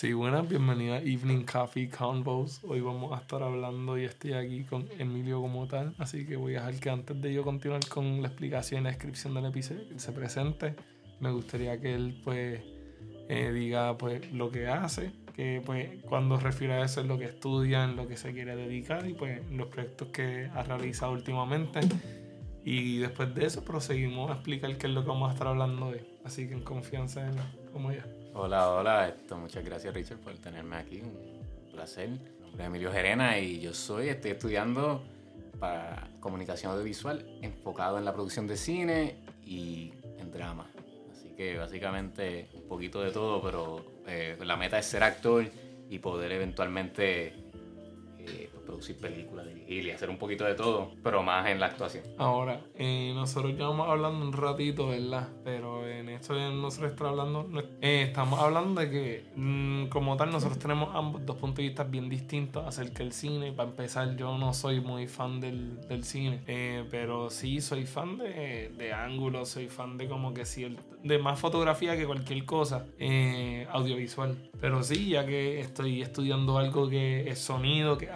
Sí, buenas, bienvenida a Evening Coffee Convos. Hoy vamos a estar hablando y estoy aquí con Emilio como tal, así que voy a dejar que antes de yo continuar con la explicación y la descripción del episodio, se presente. Me gustaría que él pues eh, diga pues lo que hace, que pues cuando refiere a eso es lo que estudia, en lo que se quiere dedicar y pues los proyectos que ha realizado últimamente. Y después de eso proseguimos a explicar qué es lo que vamos a estar hablando hoy. Así que en confianza en como ya. Hola, hola, esto, muchas gracias Richard por tenerme aquí, un placer. Mi nombre es Emilio Gerena y yo soy, estoy estudiando para comunicación audiovisual enfocado en la producción de cine y en drama. Así que básicamente un poquito de todo, pero eh, la meta es ser actor y poder eventualmente producir películas, dirigir y hacer un poquito de todo, pero más en la actuación. Ahora, eh, nosotros ya vamos hablando un ratito, ¿verdad? Pero en esto nosotros estar hablando, eh, estamos hablando de que mm, como tal nosotros tenemos ambos dos puntos de vista bien distintos acerca del cine. Para empezar, yo no soy muy fan del, del cine, eh, pero sí soy fan de, de ángulos, soy fan de como que sí, el- de más fotografía que cualquier cosa eh, audiovisual. Pero sí, ya que estoy estudiando algo que es sonido, que es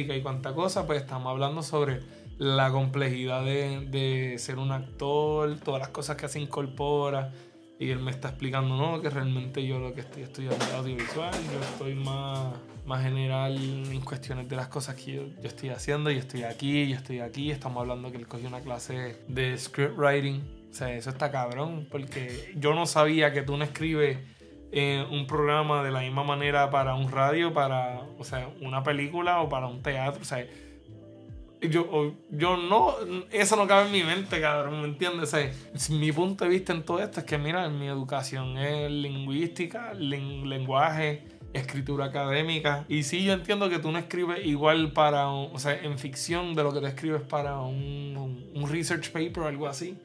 y cuánta cosa, pues estamos hablando sobre la complejidad de, de ser un actor, todas las cosas que se incorpora. Y él me está explicando, ¿no? Que realmente yo lo que estoy estudiando es audiovisual, yo estoy más, más general en cuestiones de las cosas que yo, yo estoy haciendo, yo estoy aquí, yo estoy aquí. Estamos hablando que él cogió una clase de script writing. O sea, eso está cabrón, porque yo no sabía que tú no escribes eh, un programa de la misma manera para un radio, para, o sea, una película o para un teatro. O sea, yo, yo no, eso no cabe en mi mente, cabrón, ¿me entiendes? O sea, mi punto de vista en todo esto es que, mira, mi educación es lingüística, len- lenguaje, escritura académica. Y sí, yo entiendo que tú no escribes igual para, un- o sea, en ficción de lo que te escribes para un, un research paper o algo así.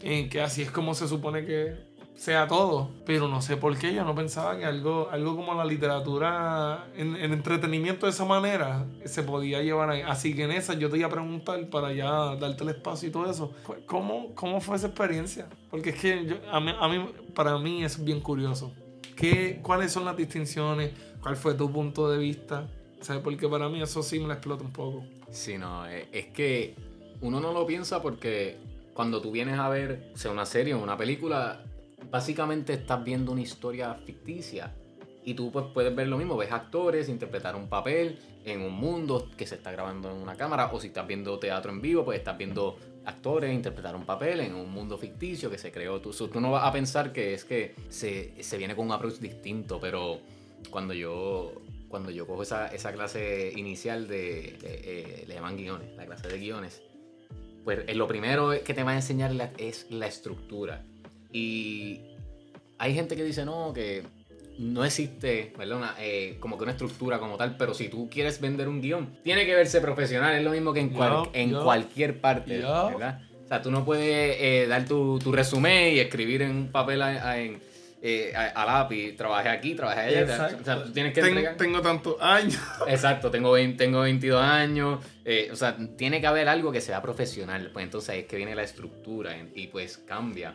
En que así es como se supone que sea todo. Pero no sé por qué yo no pensaba que algo, algo como la literatura en, en entretenimiento de esa manera se podía llevar ahí. Así que en esa yo te iba a preguntar para ya darte el espacio y todo eso. ¿Cómo, cómo fue esa experiencia? Porque es que yo- a mí, a mí- para mí es bien curioso. ¿Qué, ¿Cuáles son las distinciones? ¿Cuál fue tu punto de vista? ¿Sabes? Porque para mí eso sí me la explota un poco. Sí, no, eh, es que uno no lo piensa porque cuando tú vienes a ver, sea una serie o una película, básicamente estás viendo una historia ficticia. Y tú pues, puedes ver lo mismo, ves actores interpretar un papel en un mundo que se está grabando en una cámara, o si estás viendo teatro en vivo, pues estás viendo actores interpretar un papel en un mundo ficticio que se creó. Tú, no vas a pensar que es que se, se viene con un approach distinto, pero cuando yo cuando yo cojo esa, esa clase inicial de, eh, le llaman guiones, la clase de guiones, pues eh, lo primero que te va a enseñar es la estructura. Y hay gente que dice, no, que no existe, ¿verdad? Una, eh, como que una estructura como tal, pero si tú quieres vender un guion, tiene que verse profesional, es lo mismo que en, cual- cualquier parte. O sea, tú no puedes eh, dar tu, tu resumen y escribir en un papel a, a- en, eh, a- a lápiz, trabajé aquí, trabajé allá. O sea, tú tienes que Ten- entregar. tengo tantos años. Exacto, tengo, 20 tengo 22 años. eh, o sea, tiene que haber algo que sea profesional. Pues entonces es que viene la estructura y pues cambia.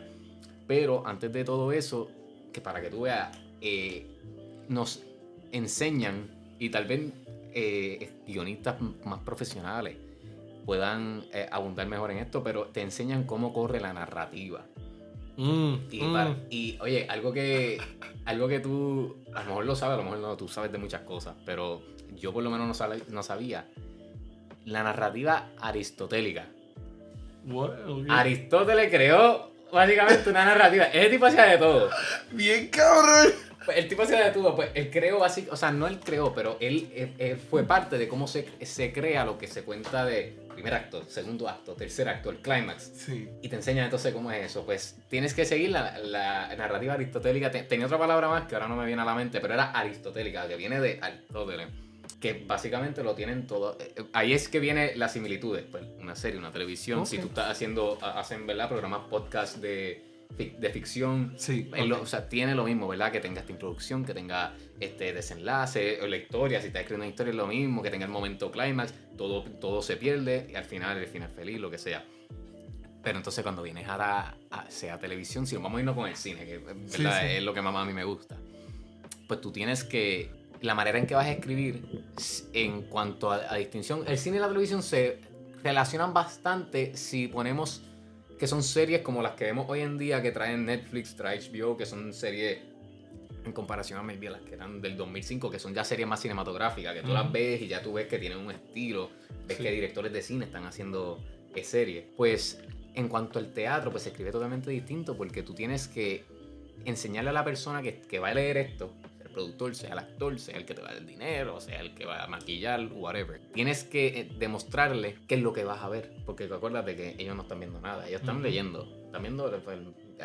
Pero antes de todo eso, que para que tú veas, eh, nos enseñan y tal vez eh, guionistas más profesionales puedan eh, abundar mejor en esto, pero te enseñan cómo corre la narrativa. Mm, Y, mm. para- y, oye, algo que, algo que tú a lo mejor lo sabes, a lo mejor no, tú sabes de muchas cosas, pero yo por lo menos no, sab- no sabía. La narrativa aristotélica. What? Ok. Aristóteles creó básicamente una narrativa. Ese tipo hacía de todo. Bien cabrón. Pues, el tipo hacía de todo. Pues él creó básicamente, o sea, no él creó, pero él, él- él fue parte de cómo se, se crea lo que se cuenta de primer acto, segundo acto, tercer acto, el clímax. Sí. Y te enseña entonces cómo es eso. Pues tienes que seguir la, la narrativa aristotélica. Te- tenía otra palabra más que ahora no me viene a la mente, pero era aristotélica, que viene de Aristóteles. Que básicamente lo tienen todo. eh, eh, Ahí es que viene las similitudes. Pues una serie, una televisión. Si tú estás haciendo, ha- hacen, ¿verdad? Programas podcast de, de ficción. Sí. Eh, lo- o sea, tiene lo mismo, ¿verdad? Que tenga esta introducción, que tenga este desenlace, o la historia, si estás escribiendo una historia es lo mismo, que tenga el momento clímax, todo, todo se pierde y al final el final feliz, lo que sea. Pero entonces cuando vienes a, la, a- sea televisión, si vamos a irnos con el cine, que ¿verdad? Sí, sí. es lo que más a mí me gusta. pues tú tienes que, la manera en que vas a escribir, en cuanto a, a distinción, el cine y la televisión se relacionan bastante si ponemos que son series como las que vemos hoy en día que traen Netflix, trae HBO, que son series en comparación a maybe las que eran del 2005, que son ya series más cinematográficas, que tú las ves y ya tú ves que tienen un estilo, ves Sí. que directores de cine están haciendo eh, series. Pues en cuanto al teatro, pues se escribe totalmente distinto porque tú tienes que enseñarle a la persona que, que va a leer esto, productor, sea el actor, sea el que te va a dar el dinero, sea el que va a maquillar, whatever. Tienes que eh, demostrarle qué es lo que vas a ver, porque acuérdate que ellos no están viendo nada, ellos están leyendo, están viendo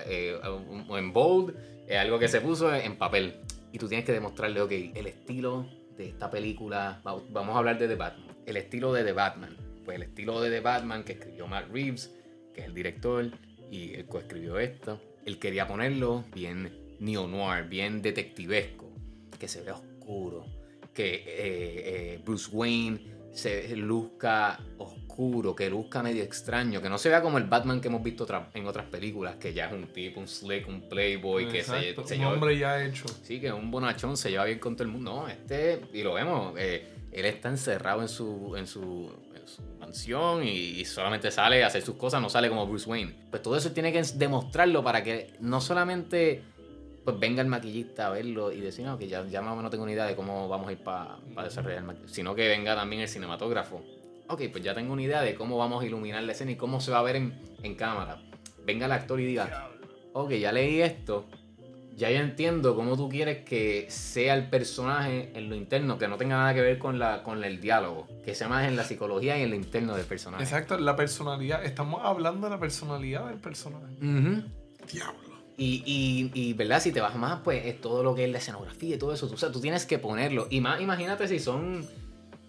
eh, un- en bold, eh, algo que se puso en papel. Y tú tienes que demostrarle, ok, el estilo de esta película, va- vamos a hablar de The Batman, el estilo de The Batman, pues el estilo de The Batman que escribió Matt Reeves, que es el director y él coescribió esto, él quería ponerlo bien neo-noir, bien detectivesco, que se vea oscuro, que eh, eh, Bruce Wayne se luzca oscuro, que luzca medio extraño, que no se vea como el Batman que hemos visto otra- en otras películas, que ya es un tipo, un slick, un playboy, que se, Exacto, se un lleva- hombre ya hecho. Sí, que es un bonachón, se lleva bien con todo el mundo. No, este, y lo vemos, eh, él está encerrado en su, en su, en su mansión y, y solamente sale a hacer sus cosas, no sale como Bruce Wayne. Pues todo eso tiene que demostrarlo para que no solamente pues venga el maquillista a verlo y decir, no, que ya, ya más o menos tengo una idea de cómo vamos a ir para desarrollar el maquillaje, sino que venga también el cinematógrafo. Ok, pues ya tengo una idea de cómo vamos a iluminar la escena y cómo se va a ver en, en cámara. Venga el actor y diga, ok, ya leí esto, ya yo entiendo cómo tú quieres que sea el personaje en lo interno, que no tenga nada que ver con, la, con el diálogo, que sea más en la psicología y en lo interno del personaje. Exacto, la personalidad. Estamos hablando de la personalidad del personaje. Diablo. Y, y, y, ¿verdad? Si te vas más, pues es todo lo que es la escenografía y todo eso. O sea, tú tienes que ponerlo. Y más, imagínate si son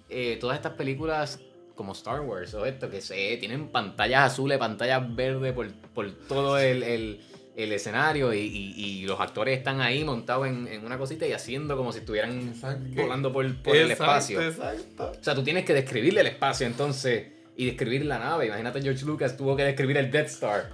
eh, todas estas películas como Star Wars o esto, que se, tienen pantallas azules, pantallas verdes por, por todo el, el- el escenario y, y- y los actores están ahí montados en, en una cosita y haciendo como si estuvieran Exacto. volando por, por el espacio. Exacto. O sea, tú tienes que describirle el espacio entonces y describir la nave. Imagínate, George Lucas tuvo que describir el Death Star.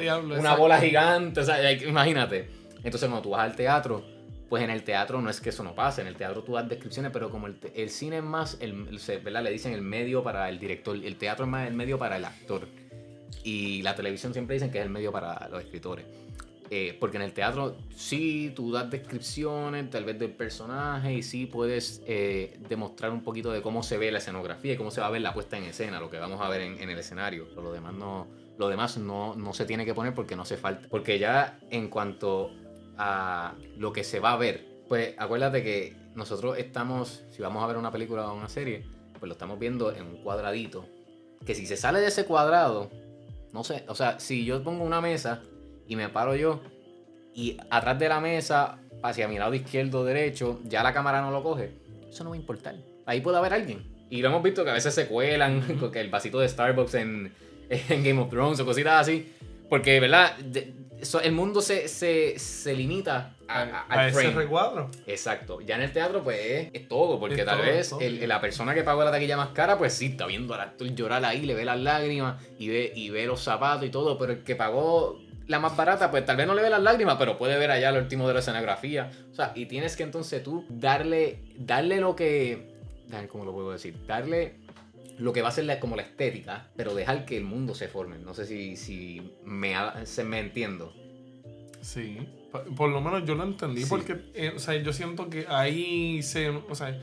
Diablo, una exacto. bola gigante, o sea, imagínate. Entonces, cuando tú vas al teatro, pues en el teatro no es que eso no pase. En el teatro tú das descripciones, pero como el, el cine es más, el, el- se- ¿verdad? Le dicen el medio para el director, el teatro es más el medio para el actor. Y la televisión siempre dicen que es el medio para los escritores. Eh, porque en el teatro sí tú das descripciones tal vez del personaje y sí puedes eh, demostrar un poquito de cómo se ve la escenografía y cómo se va a ver la puesta en escena, lo que vamos a ver en, el escenario. Lo demás no, lo demás no, no se tiene que poner porque no hace falta. Porque ya en cuanto a lo que se va a ver, pues acuérdate que nosotros estamos, si vamos a ver una película o una serie, pues lo estamos viendo en un cuadradito. Que si se sale de ese cuadrado, no sé, o sea, si yo pongo una mesa y me paro yo y atrás de la mesa, hacia mi lado izquierdo o derecho, ya la cámara no lo coge, eso no va a importar. Ahí puede haber alguien. Y lo hemos visto que a veces se cuelan, con que el vasito de Starbucks en, en Game of Thrones o cositas así. Porque, ¿verdad? De- el mundo se, se, se limita a, a- A al ese recuadro. Exacto. Ya en el teatro, pues es, es todo, porque Es tal todo, vez todo. el- la persona que pagó la taquilla más cara, pues sí, está viendo al actor llorar ahí, le ve las lágrimas y ve, y ve los zapatos y todo, pero el que pagó la más barata, pues tal vez no le ve las lágrimas, pero puede ver allá lo último de la escenografía. O sea, y tienes que entonces tú darle, darle lo que. ¿Cómo lo puedo decir? Darle lo que va a ser la- como la estética, pero dejar que el mundo se forme. No sé si, si me, se me entiendo. Sí, por lo menos yo lo entendí Sí. porque, eh, o sea, yo siento que ahí se, o sea,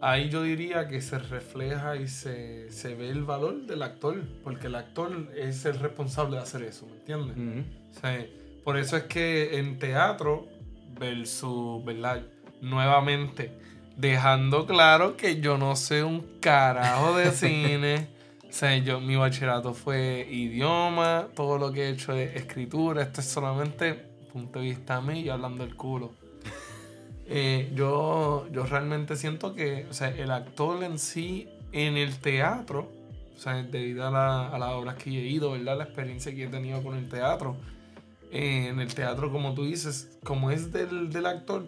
ahí yo diría que se refleja y se, se ve el valor del actor, porque el actor es el responsable de hacer eso, ¿me entiendes? O sea, por eso es que en teatro versus, ¿verdad? Nuevamente, dejando claro que yo no sé un carajo de cine. O sea, yo, mi bachillerato fue idioma, todo lo que he hecho es escritura. Esto es solamente punto de vista mío y hablando del culo. Eh, yo, yo realmente siento que o sea, el actor en sí, en el teatro, o sea, debido a, la- a las obras que he ido, ¿verdad? La experiencia que he tenido con el teatro, eh, en el teatro, como tú dices, como es del, del actor,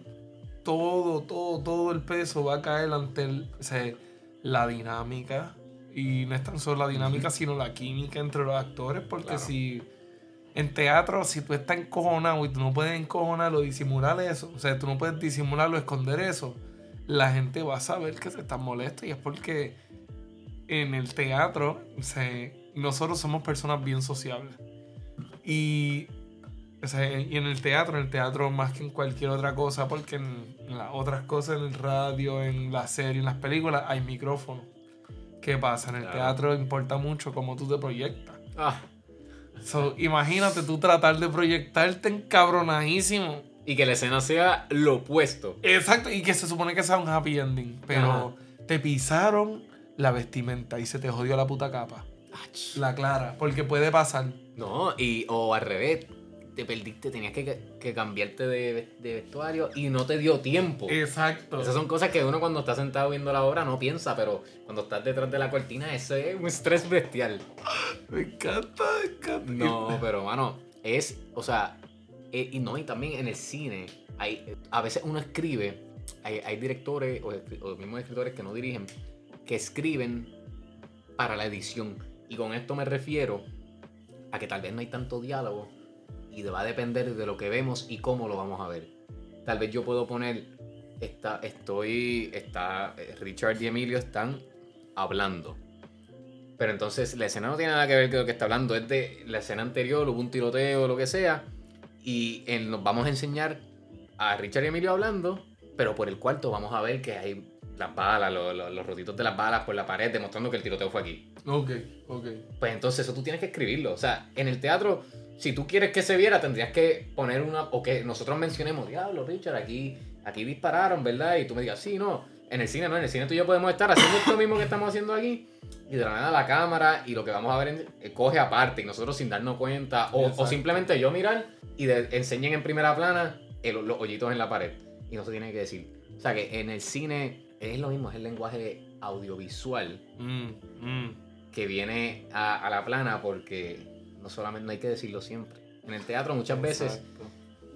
todo, todo, todo el peso va a caer ante el- o sea, la dinámica. Y no es tan solo la dinámica, sino la química entre los actores, porque Claro. si, En teatro, si tú estás encojonado y tú no puedes encojonarlo, disimular eso, o sea, tú no puedes disimularlo, esconder eso, la gente va a saber que se está molesto y es porque en el teatro se, nosotros somos personas bien sociables. Y, o sea, y en el teatro, en el teatro más que en cualquier otra cosa, porque en, en las otras cosas, en el radio, en la serie, en las películas, hay micrófono. ¿Qué pasa? En el Claro. teatro importa mucho cómo tú te proyectas. Ah, So, imagínate tú tratar de proyectarte encabronadísimo. y que la escena sea lo opuesto. Exacto, y que se supone que sea un happy ending. Pero Ajá. te pisaron la vestimenta y se te jodió la puta capa. Ach. La clara, porque puede pasar. No, y o al revés, te perdiste, tenías que, que cambiarte de, de vestuario y no te dio tiempo. Exacto. Esas son cosas que uno cuando está sentado viendo la obra no piensa, pero cuando estás detrás de la cortina, eso es un estrés bestial. Me encanta, me encanta. No, pero mano, es, o sea, eh, y no, y también en el cine, hay, a veces uno escribe, hay, hay directores o, o mismos escritores que no dirigen, que escriben para la edición. Y con esto me refiero a que tal vez no hay tanto diálogo y va a depender de lo que vemos y cómo lo vamos a ver. Tal vez yo puedo poner, está, estoy, está, eh, Richard y Emilio están hablando. Pero entonces la escena no tiene nada que ver con lo que está hablando, es de la escena anterior, hubo un tiroteo o lo que sea, y en- nos vamos a enseñar a Richard y Emilio hablando, pero por el cuarto vamos a ver que hay las balas, lo- lo- los rotitos de las balas por la pared, demostrando que el tiroteo fue aquí. Ok, ok. Pues entonces eso tú tienes que escribirlo. O sea, en el teatro, si tú quieres que se viera, tendrías que poner una. O que nosotros mencionemos, diablo, Richard, aquí, aquí dispararon, ¿verdad? Y tú me digas, sí, no. En el cine no, en el cine tú y yo podemos estar haciendo esto mismo que estamos haciendo aquí. Y de la nada la cámara y lo que vamos a ver en- eh, coge aparte y nosotros sin darnos cuenta. O, o simplemente yo mirar y de- enseñen en primera plana el- los hoyitos en la pared. Y no se tiene que decir. O sea que en el cine es lo mismo, es el lenguaje audiovisual Mm, mm. que viene a, a la plana porque no solamente no hay que decirlo siempre. En el teatro muchas veces,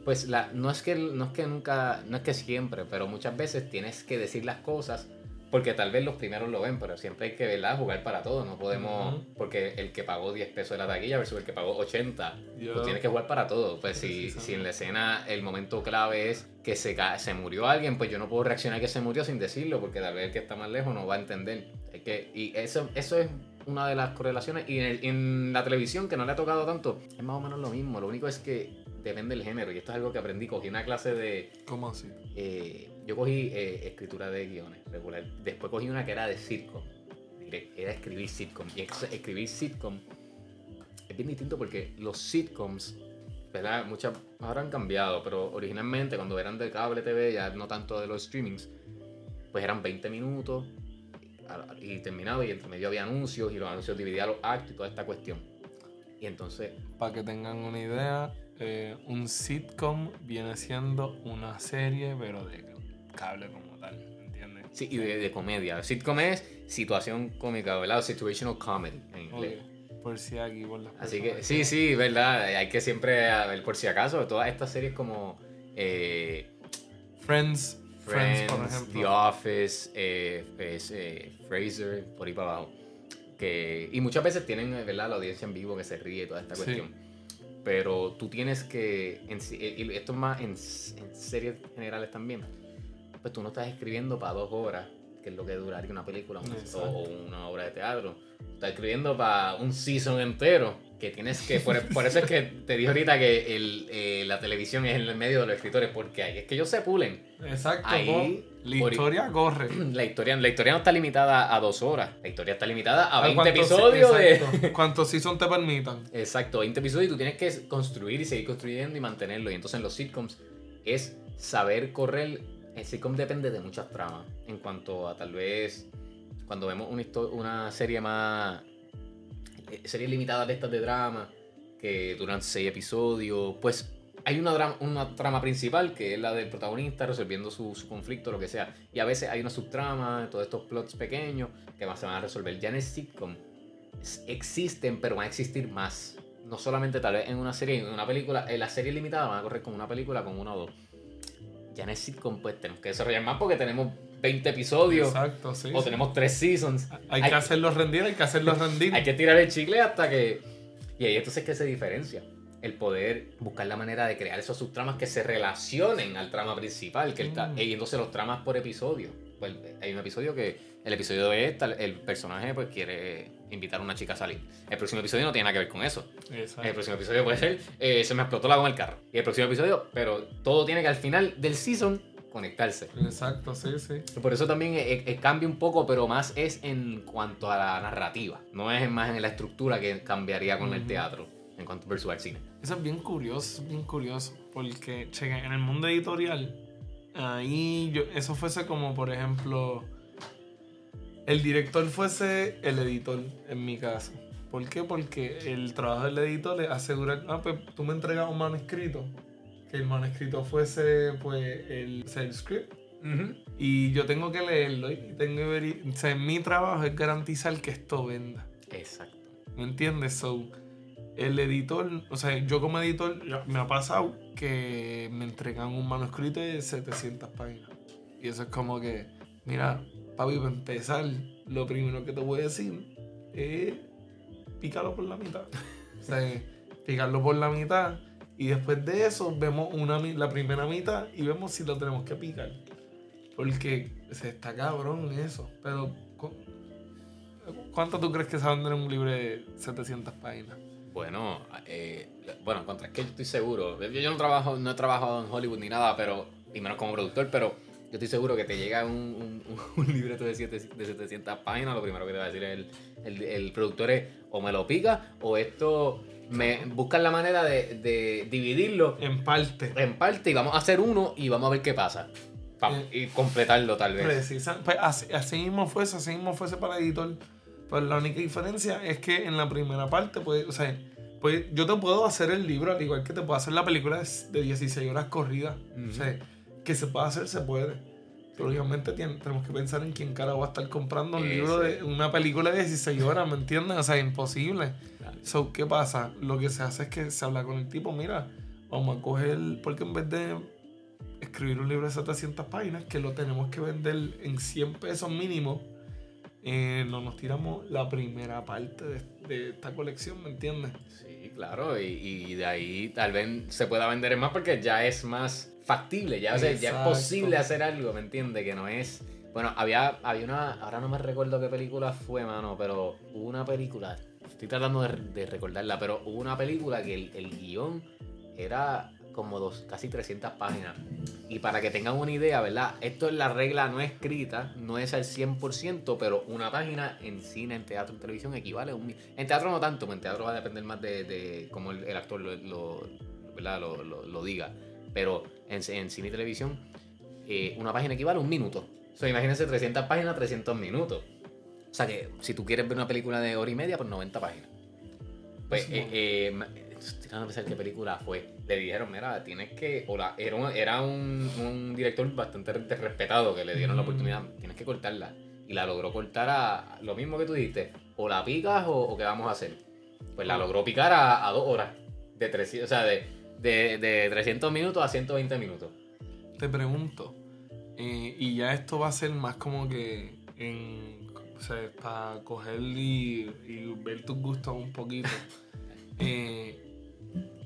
pues la, no es que no es que nunca, no es que siempre, pero muchas veces tienes que decir las cosas porque tal vez los primeros lo ven, pero siempre hay que ¿verdad? jugar para todo. No podemos, porque el que pagó 10 pesos de la taquilla versus el que pagó 80, Yo- pues tienes que jugar para todo. Pues si, si en la escena el momento clave es que se, se murió alguien, pues yo no puedo reaccionar que se murió sin decirlo, porque tal vez el que está más lejos no va a entender. Hay que, y eso, eso es una de las correlaciones. Y en, el- en la televisión, que no le ha tocado tanto, es más o menos lo mismo. Lo único es que depende del género. Y esto es algo que aprendí. Cogí una clase de... ¿Cómo así? eh, yo cogí eh, escritura de guiones regular. Después cogí una que era de sitcom. Era escribir sitcom. Y escribir sitcom es bien distinto porque los sitcoms, ¿verdad? Muchas ahora han cambiado, pero originalmente cuando eran de cable TV, ya no tanto de los streamings, pues eran 20 minutos y terminaba y entre medio había anuncios y los anuncios dividían los actos y toda esta cuestión. Y entonces, Para que tengan una idea, eh, un sitcom viene siendo una serie, pero de cable como tal, ¿entiendes? sí, y de, de comedia. Sitcom es situación cómica, ¿verdad? Situational comedy en inglés. Ok, Por si aquí, por las Así que sí, sí, verdad. Hay que siempre, ver, por si acaso, todas estas series como eh, Friends, Friends, Friends, por ejemplo. The Office, eh, es, eh, Fraser, por ahí para abajo. Que, y muchas veces tienen eh, ¿verdad? la audiencia en vivo que se ríe toda esta Sí. cuestión. Pero tú tienes que, en sí- y esto es más en, en series generales también, pues tú no estás escribiendo para dos horas, que es lo que duraría una película una- o una obra de teatro. Estás escribiendo para un season entero, que tienes que, por, por eso es que te dije ahorita que el, eh, la televisión es en el medio de los escritores, porque ahí es que ellos se pulen. Exacto, Ahí, la por- historia corre. La historia, la historia no está limitada a dos horas. La historia está limitada a 20 ¿Cuántos- episodios de... Cuantos seasons te permitan. Exacto, 20 episodios y tú tienes que construir y seguir construyendo y mantenerlo. Y entonces en los sitcoms es saber correr. El sitcom depende de muchas tramas. En cuanto a tal vez cuando vemos una serie más... eh, Series limitadas de estas de drama que duran 6 episodios. Pues hay una, una trama principal que es la del protagonista resolviendo su, su conflicto, lo que sea. Y a veces hay una subtrama, todos estos plots pequeños que más se van a resolver. Ya en el sitcom existen, pero van a existir más. No solamente tal vez en una serie, en una película, en la serie limitada van a correr con una película, con una o dos. Ya en el sitcom, pues tenemos que desarrollar más porque tenemos 20 episodios Exacto, sí. o sí. tenemos 3 seasons. Hay, hay- que hacerlos rendir, hay que hacerlos rendir. Hay que tirar el chicle hasta que. Y ahí entonces que se diferencia. el poder buscar la manera de crear esos subtramas que se relacionen al trama principal, que el ta- Mm. y entonces los tramas por episodio. Pues hay un episodio que el episodio es tal- el personaje pues quiere invitar a una chica a salir. El próximo episodio no tiene nada que ver con eso. Exacto. El próximo episodio puede ser eh, se me explotó la goma el carro. Y el próximo episodio, pero todo tiene que al final del season conectarse. Exacto, sí, sí. Por eso también eh, eh, cambia un poco, pero más es en cuanto a la narrativa. No es más en la estructura que cambiaría con el Ujú. teatro, en cuanto versus al cine. Eso es bien curioso, es bien curioso. Porque, cheque, en el mundo editorial, ahí yo, eso fuese como, por ejemplo, el director fuese el editor, en mi caso. ¿Por qué? Porque el trabajo del editor es asegurar, ah, pues tú me entregas un manuscrito, que el manuscrito fuese, pues, el, el script. Y yo tengo que leerlo y tengo que ver, o sea, mi trabajo es garantizar que esto venda. Exacto. ¿Me entiendes? So, el editor, o sea, yo como editor, me ha pasado que me entregan un manuscrito de 700 páginas. Y eso es como que, mira, papi, para empezar, lo primero que te voy a decir es pícalo por la mitad. O sea, picarlo por la mitad. Y después de eso, vemos una, la primera mitad y vemos si lo tenemos que picar. Porque se está cabrón eso. Pero, ¿cu- ¿cuánto tú crees que se va a vender un libro de 700 páginas? Bueno, eh, bueno, contra es que yo estoy seguro. Yo, yo no trabajo, no he trabajado en Hollywood ni nada, pero, y menos como productor, pero yo estoy seguro que te llega un, un, un libreto de, siete- de 700 páginas, lo primero que te va a decir el, el, el productor es o me lo pica o esto me buscan la manera de, de dividirlo En parte. en parte y vamos a hacer uno y vamos a ver qué pasa. Pa- y completarlo tal vez. Precisa. Pues así, así mismo fuese, así mismo fuese para el editor. Pues la única diferencia es que en la primera parte, pues, o sea, pues yo te puedo hacer el libro al igual que te puedo hacer la película de de 16 horas corrida. Ujú. O sea, que se puede hacer, se puede. Pero obviamente tenemos que pensar en quién cara va a estar comprando un libro de una película de 16 horas, ¿me entiendes? O sea, imposible. So, ¿qué pasa? Lo que se hace es que se habla con el tipo, mira, vamos a coger, porque en vez de escribir un libro de 700 páginas, que lo tenemos que vender en 100 pesos mínimo, eh, no nos tiramos la primera parte de, de esta colección, ¿me entiendes? Sí, claro, y, y de ahí tal vez se pueda vender más porque ya es más factible, ya, o sea, ya es posible hacer algo, ¿me entiendes? Que no es... Bueno, había, había una, ahora no me recuerdo qué película fue, mano, pero hubo una película, estoy tratando de, recordarla, pero hubo una película que el, el guion era como dos, casi 300 páginas. Y para que tengan una idea, ¿verdad? Esto es la regla no escrita, no es al 100%, pero una página en cine, en teatro, en televisión equivale a un... En teatro no tanto, en teatro va a depender más de, cómo el, actor lo, ¿verdad? Lo, diga. Pero en, en cine y televisión, eh, una página equivale a un minuto. O sea, imagínense 300 páginas, 300 minutos. O sea que si tú quieres ver una película de hora y media, pues 90 páginas. Pues, Sí. eh, eh, tratando de pensar qué película fue. Le dijeron, mira, tienes que. O la- era un, era un, un director bastante re- respetado que le dieron la Mm. oportunidad. Tienes que cortarla. Y la logró cortar a lo mismo que tú dijiste. O la picas o, o qué vamos a hacer. Pues la Ah. logró picar a, a dos horas. De 300, o sea, de, de, de 300 minutos a 120 minutos. Te pregunto, eh, y ya esto va a ser más como que en, o sea, para coger y, y ver tus gustos un poquito. Eh,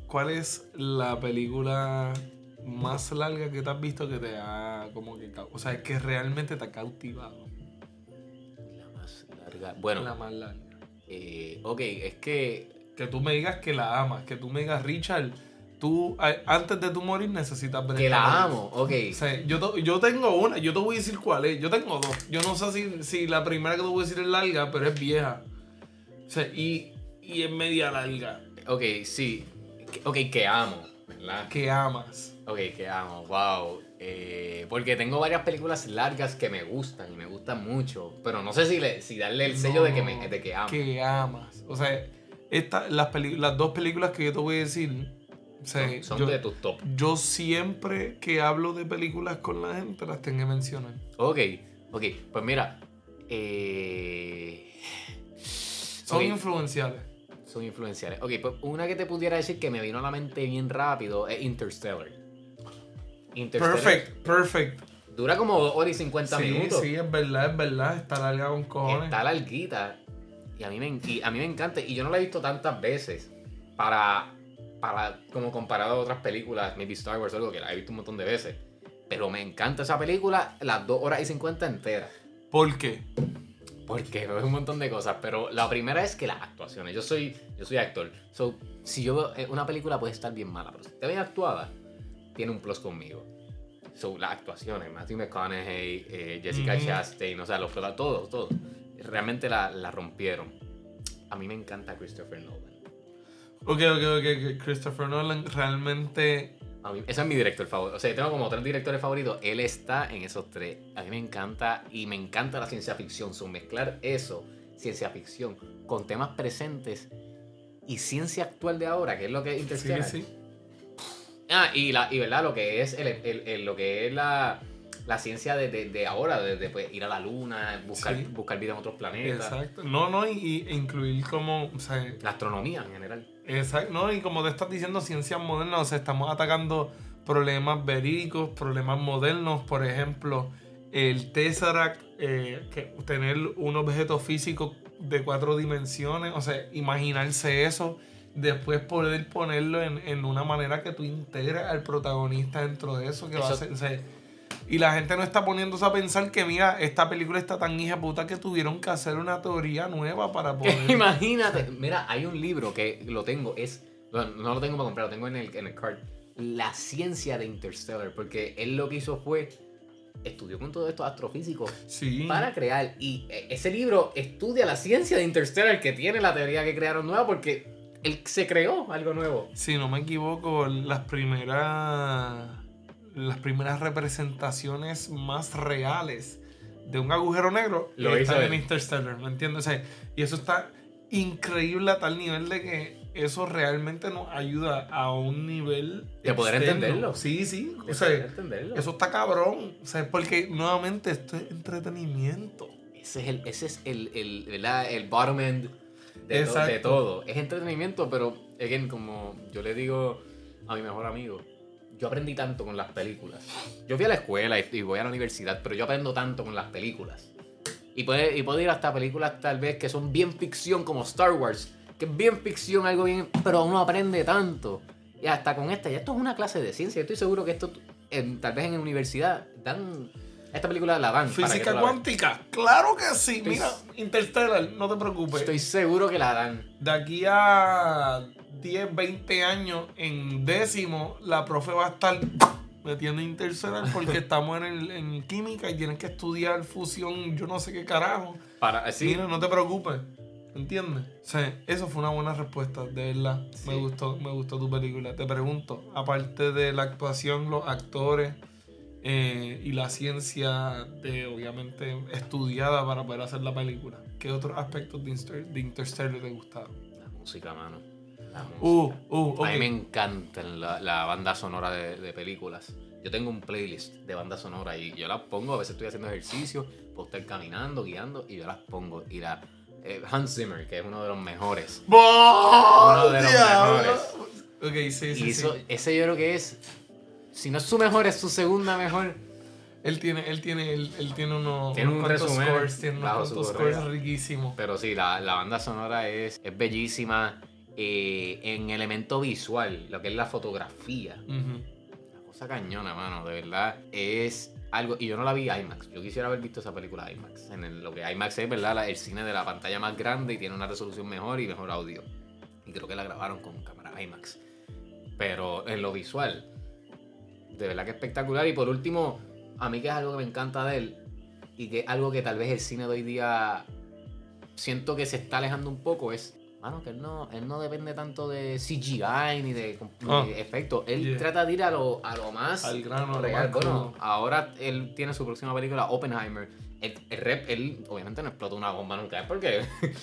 ¿Cuál es la película más larga que te has visto que te ha como que, o sea, que realmente te ha cautivado? La más larga. Bueno, La más larga. eh, ok, es que. Que tú me digas que la amas, que tú me digas, Richard, tú antes de tu morir necesitas ver Que la película". amo, ok. O sea, yo, yo tengo una, yo te voy a decir cuál es. Yo tengo dos. Yo no sé si, si la primera que te voy a decir es larga, pero es vieja. O sea, y, y es media larga. Ok, sí. Ok, que amo, ¿verdad? Que amas. Ok, que amo, wow. Eh, porque tengo varias películas largas que me gustan y me gustan mucho. Pero no sé si, le, si darle el sello de, que me, de que amo. Que amas. O sea, esta, las, las dos películas que yo te voy a decir. Son son yo, de tus top. yo siempre que hablo de películas con la gente las tengo que mencionar. Ok, ok. Pues mira. Eh, Son ok, influenciales. son influenciales. Ok, pues una que te pudiera decir que me vino a la mente bien rápido es Interstellar. Interstellar Perfect, perfect. Dura como 2 horas y 50 Sí, minutos. sí, es verdad, es verdad. Está larga con cojones. Está larguita. Y a, mí me, y a mí me encanta. Y yo no la he visto tantas veces. Para para, como comparado a otras películas, maybe Star Wars o algo que la he visto un montón de veces. Pero me encanta esa película, las 2 horas y 50 enteras. ¿Por qué? Porque es un montón de cosas, pero la primera es que las actuaciones. Yo soy, yo soy actor. So, si yo veo, eh, una película puede estar bien mala, pero si está bien actuada, tiene un plus conmigo. So, las actuaciones, Matthew McConaughey, eh, Jessica Ujú. Chastain, o sea, los todos, todos. Realmente la, la rompieron. A mí me encanta Christopher Nolan. Ok, ok, ok. Christopher Nolan realmente. A mí, ese es mi director favorito. O sea, tengo como tres directores favoritos. Él está en esos tres. A mí me encanta y me encanta la ciencia ficción. So, mezclar eso, ciencia ficción, con temas presentes y ciencia actual de ahora, que es lo que es Sí, sí. Ah, y, la, y verdad, lo que es, el, el- el- lo que es la, la ciencia de, de- de ahora, de, de, pues, ir a la luna, buscar, Sí. buscar vida en otros planetas. Exacto. No, no, y, y incluir como. O sea, La astronomía en general. Exacto, no, y como te estás diciendo, ciencias modernas, o sea, estamos atacando problemas verídicos, problemas modernos, por ejemplo, el Tesseract, eh, que tener un objeto físico de cuatro dimensiones, o sea, imaginarse eso, después poder ponerlo en, en una manera que tú integres al protagonista dentro de eso, que va a ser, o sea, y la gente no está poniéndose a pensar que, mira, esta película está tan hija puta que tuvieron que hacer una teoría nueva para poder... Imagínate. Mira, hay un libro que lo tengo, es. bueno, no lo tengo para comprar, lo tengo en el, en el card. La ciencia de Interstellar. Porque él lo que hizo fue. Estudió con todos estos astrofísicos Sí. para crear. Y eh, ese libro estudia la ciencia de Interstellar que tiene la teoría que crearon nueva porque él se creó algo nuevo. Si no me equivoco, las primeras las primeras representaciones más reales de un agujero negro Lo hizo están en. Interstellar, ¿me entiendes? O sea, y eso está increíble a tal nivel de que eso realmente nos ayuda a un nivel De poder externo. entenderlo. Sí, sí. De O sea, entenderlo. eso está cabrón. O sea, porque nuevamente esto es entretenimiento. Ese es el, ese es el, el, ¿verdad? el bottom end de, to- de todo. Es entretenimiento, pero, again, como yo le digo a mi mejor amigo, yo aprendí tanto con las películas. Yo fui a la escuela y, y voy a la universidad, pero yo aprendo tanto con las películas. Y puedo, y puedo ir hasta películas tal vez que son bien ficción, como Star Wars, que es bien ficción, algo bien, pero uno aprende tanto. Y hasta con esta, ya esto es una clase de ciencia. Yo estoy seguro que esto, en- tal vez en la universidad, dan... Esta película la dan. para Física la cuántica, claro que sí. Estoy- Mira, Interstellar, no te preocupes. Estoy seguro que la dan. de aquí a 10, 20 años, en décimo, la profe va a estar metiendo Interstellar porque estamos en, el- en química y tienen que estudiar fusión, yo no sé qué carajo. Para, así, Mira, no te preocupes. ¿Entiendes? O sea, eso fue una buena respuesta, de verdad. Sí. Me gustó, me gustó tu película. Te pregunto, aparte de la actuación, los actores eh, y la ciencia de, obviamente, estudiada para poder hacer la película, ¿qué otros aspectos de, Inter- de Interstellar te gustaron? La música, mano. La música. Uh, uh, ok. A mí me encanta la, la banda sonora de, de películas. Yo tengo un playlist de banda sonora y yo las pongo, a veces estoy haciendo ejercicio, puedo estar caminando, guiando y yo las pongo. Y la eh, Hans Zimmer, que es uno de los mejores. Uno de los mejores. Ok, sí, sí, y eso, sí. ese yo creo que es, si no es su mejor, es su segunda mejor. Él tiene, él tiene, él, él tiene unos, Tiene unos un resumen scores, tiene unos riquísimos. Pero sí, la, la banda sonora es, es bellísima eh, en elemento visual, lo que es la fotografía. Ujú. Una cosa cañona, mano, de verdad. Es algo. Y yo no la vi IMAX. Yo quisiera haber visto esa película IMAX. En el- lo que IMAX es, ¿verdad? La- el cine de la pantalla más grande y tiene una resolución mejor y mejor audio. Y creo que la grabaron con cámara IMAX. Pero en lo visual, de verdad que espectacular. Y por último, a mí que es algo que me encanta de él y que es algo que tal vez el cine de hoy día siento que se está alejando un poco es. Mano, que él no, él no depende tanto de CGI ni de, Ah. de efectos. Él Yeah. trata de ir a lo, a lo más Al grano, lo real. más Bueno, ahora él tiene su próxima película, Oppenheimer. El, el rep, él obviamente no explotó una bomba nuclear porque.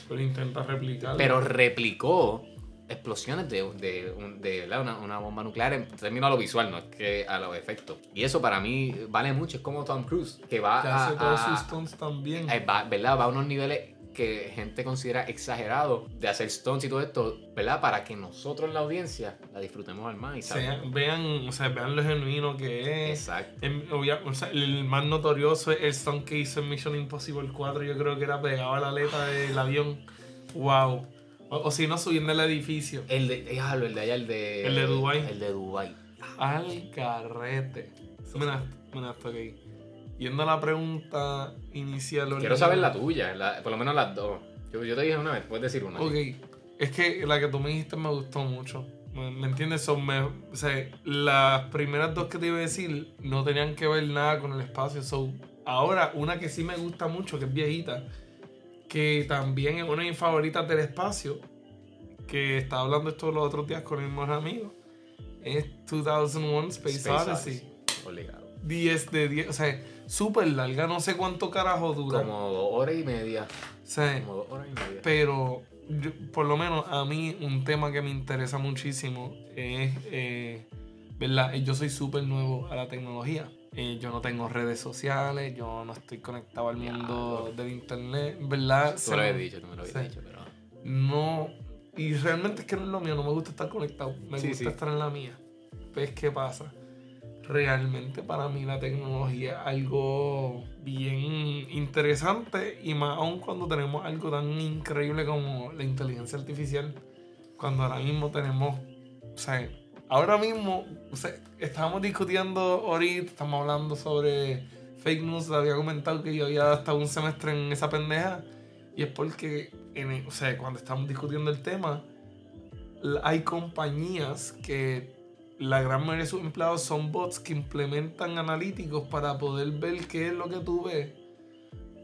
Pero intenta replicarlo. pero replicó explosiones de, de, de, ¿verdad? una, una bomba nuclear en términos a lo visual, no es que a los efectos. Y eso para mí vale mucho. Es como Tom Cruise, que va que a. hace todos a- sus stunts también. eh, va, ¿verdad? va a unos niveles que gente considera exagerados de hacer stunts y todo esto, ¿verdad? Para que nosotros, la audiencia, la disfrutemos al más y vean, o sea, vean lo genuino que es. Exacto. Obvia- o sea, el más notorioso es el stunt que hizo en Mission Impossible 4. Yo creo que era pegado a la aleta del avión. Wow. O, o si no, subiendo el edificio. El de, déjalo, el de allá, el de. El de Dubái. El de Dubai. Al carrete. Mira, mira esto aquí. Yendo a la pregunta inicial. Quiero original. saber la tuya, la- por lo menos las dos. Yo, yo te dije una vez, puedes decir una. Ok, es que la que tú me dijiste me gustó mucho. ¿Me, me entiendes? Son me- o sea, las primeras dos que te iba a decir no tenían que ver nada con el espacio. So, ahora, una que sí me gusta mucho, que es viejita, que también es una de mis favoritas del espacio, que estaba hablando esto los otros días con mis amigos, es 2001 Space, Space Odyssey. Odyssey. Obligado. 10 de 10, o sea, súper larga, no sé cuánto carajo dura. Como dos horas y media. O sea, Como dos horas y media. Pero, yo- por lo menos a mí, un tema que me interesa muchísimo es, eh, ¿verdad? Yo soy súper nuevo a la tecnología. Eh, yo no tengo redes sociales, yo no estoy conectado al mundo del internet, ¿verdad? Tú me lo habías dicho, tú me lo habías sí. dicho, pero. No, y realmente es que no es lo mío, no me gusta estar conectado, me Sí, gusta sí. estar en la mía. Pues, ¿qué pasa? Realmente para mí la tecnología es algo bien interesante y más aún cuando tenemos algo tan increíble como la inteligencia artificial, cuando ahora mismo tenemos, o sea, ahora mismo, o sea, estábamos discutiendo ahorita, estamos hablando sobre fake news, había comentado que yo había estado un semestre en esa pendeja y es porque, en el- o sea, cuando estamos discutiendo el tema, hay compañías que la gran mayoría de sus empleados son bots que implementan analíticos para poder ver qué es lo que tú ves,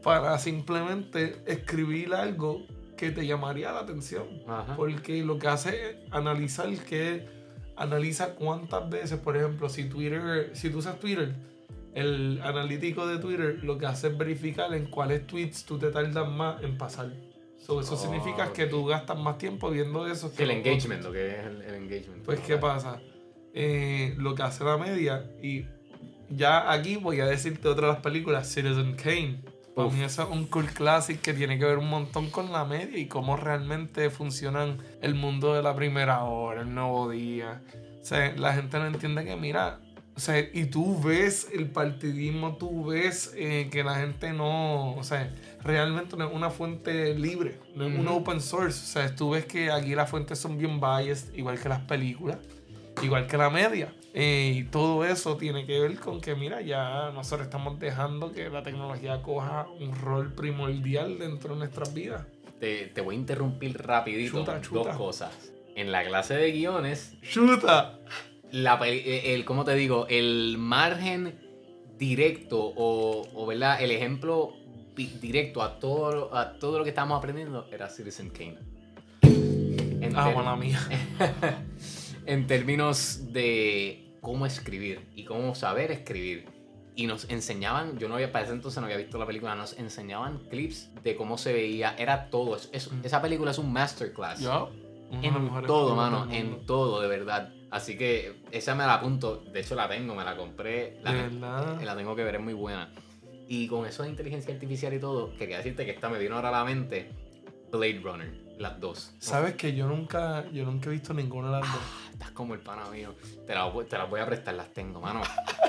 para simplemente escribir algo que te llamaría la atención. Ajá. Porque lo que hace es analizar que analiza cuántas veces, por ejemplo, si Twitter, si tú usas Twitter, el analítico de Twitter lo que hace es verificar en cuáles tweets tú te tardas más en pasar. So, eso Oh, significa que tú gastas más tiempo viendo eso. que El engagement, lo que es el, el engagement. Pues, ¿qué pasa? Eh, lo que hace la media, y ya aquí voy a decirte otra de las películas, Citizen Kane. Para Uf. mí eso es un cult classic que tiene que ver un montón con la media y cómo realmente funcionan el mundo de la primera hora, el nuevo día. O sea, la gente no entiende que, mira, o sea, y tú ves el partidismo, tú ves eh, que la gente no, o sea, realmente no es una fuente libre, no es un Ujú. open source. O sea, tú ves que aquí las fuentes son bien biased, igual que las películas, igual que la media. Eh, y todo eso tiene que ver con que, mira, ya nosotros estamos dejando que la tecnología coja un rol primordial dentro de nuestras vidas. Te, te voy a interrumpir rapidito. Chuta, chuta. Dos cosas. En la clase de guiones, ¡Chuta! la peli- eh, el, ¿cómo te digo? El margen directo o, o, ¿verdad? El ejemplo di- directo a todo, lo- a todo lo que estábamos aprendiendo era Citizen Kane. Ah, mala mía. en términos de cómo escribir y cómo saber escribir. Y nos enseñaban, yo no había, para ese entonces no había visto la película, nos enseñaban clips de cómo se veía, era todo. Es- es- esa película es un masterclass. Las En todo, mano, en todo, de verdad. Así que esa me la apunto, de hecho la tengo, me la compré, la, De verdad. la tengo que ver, es muy buena. Y con eso de inteligencia artificial y todo, quería decirte que esta me vino ahora a la mente Blade Runner, las dos. Sabes que yo nunca, yo nunca he visto ninguna de las dos. Estás como el pana mío. Te las voy, te las voy a prestar, las tengo, mano.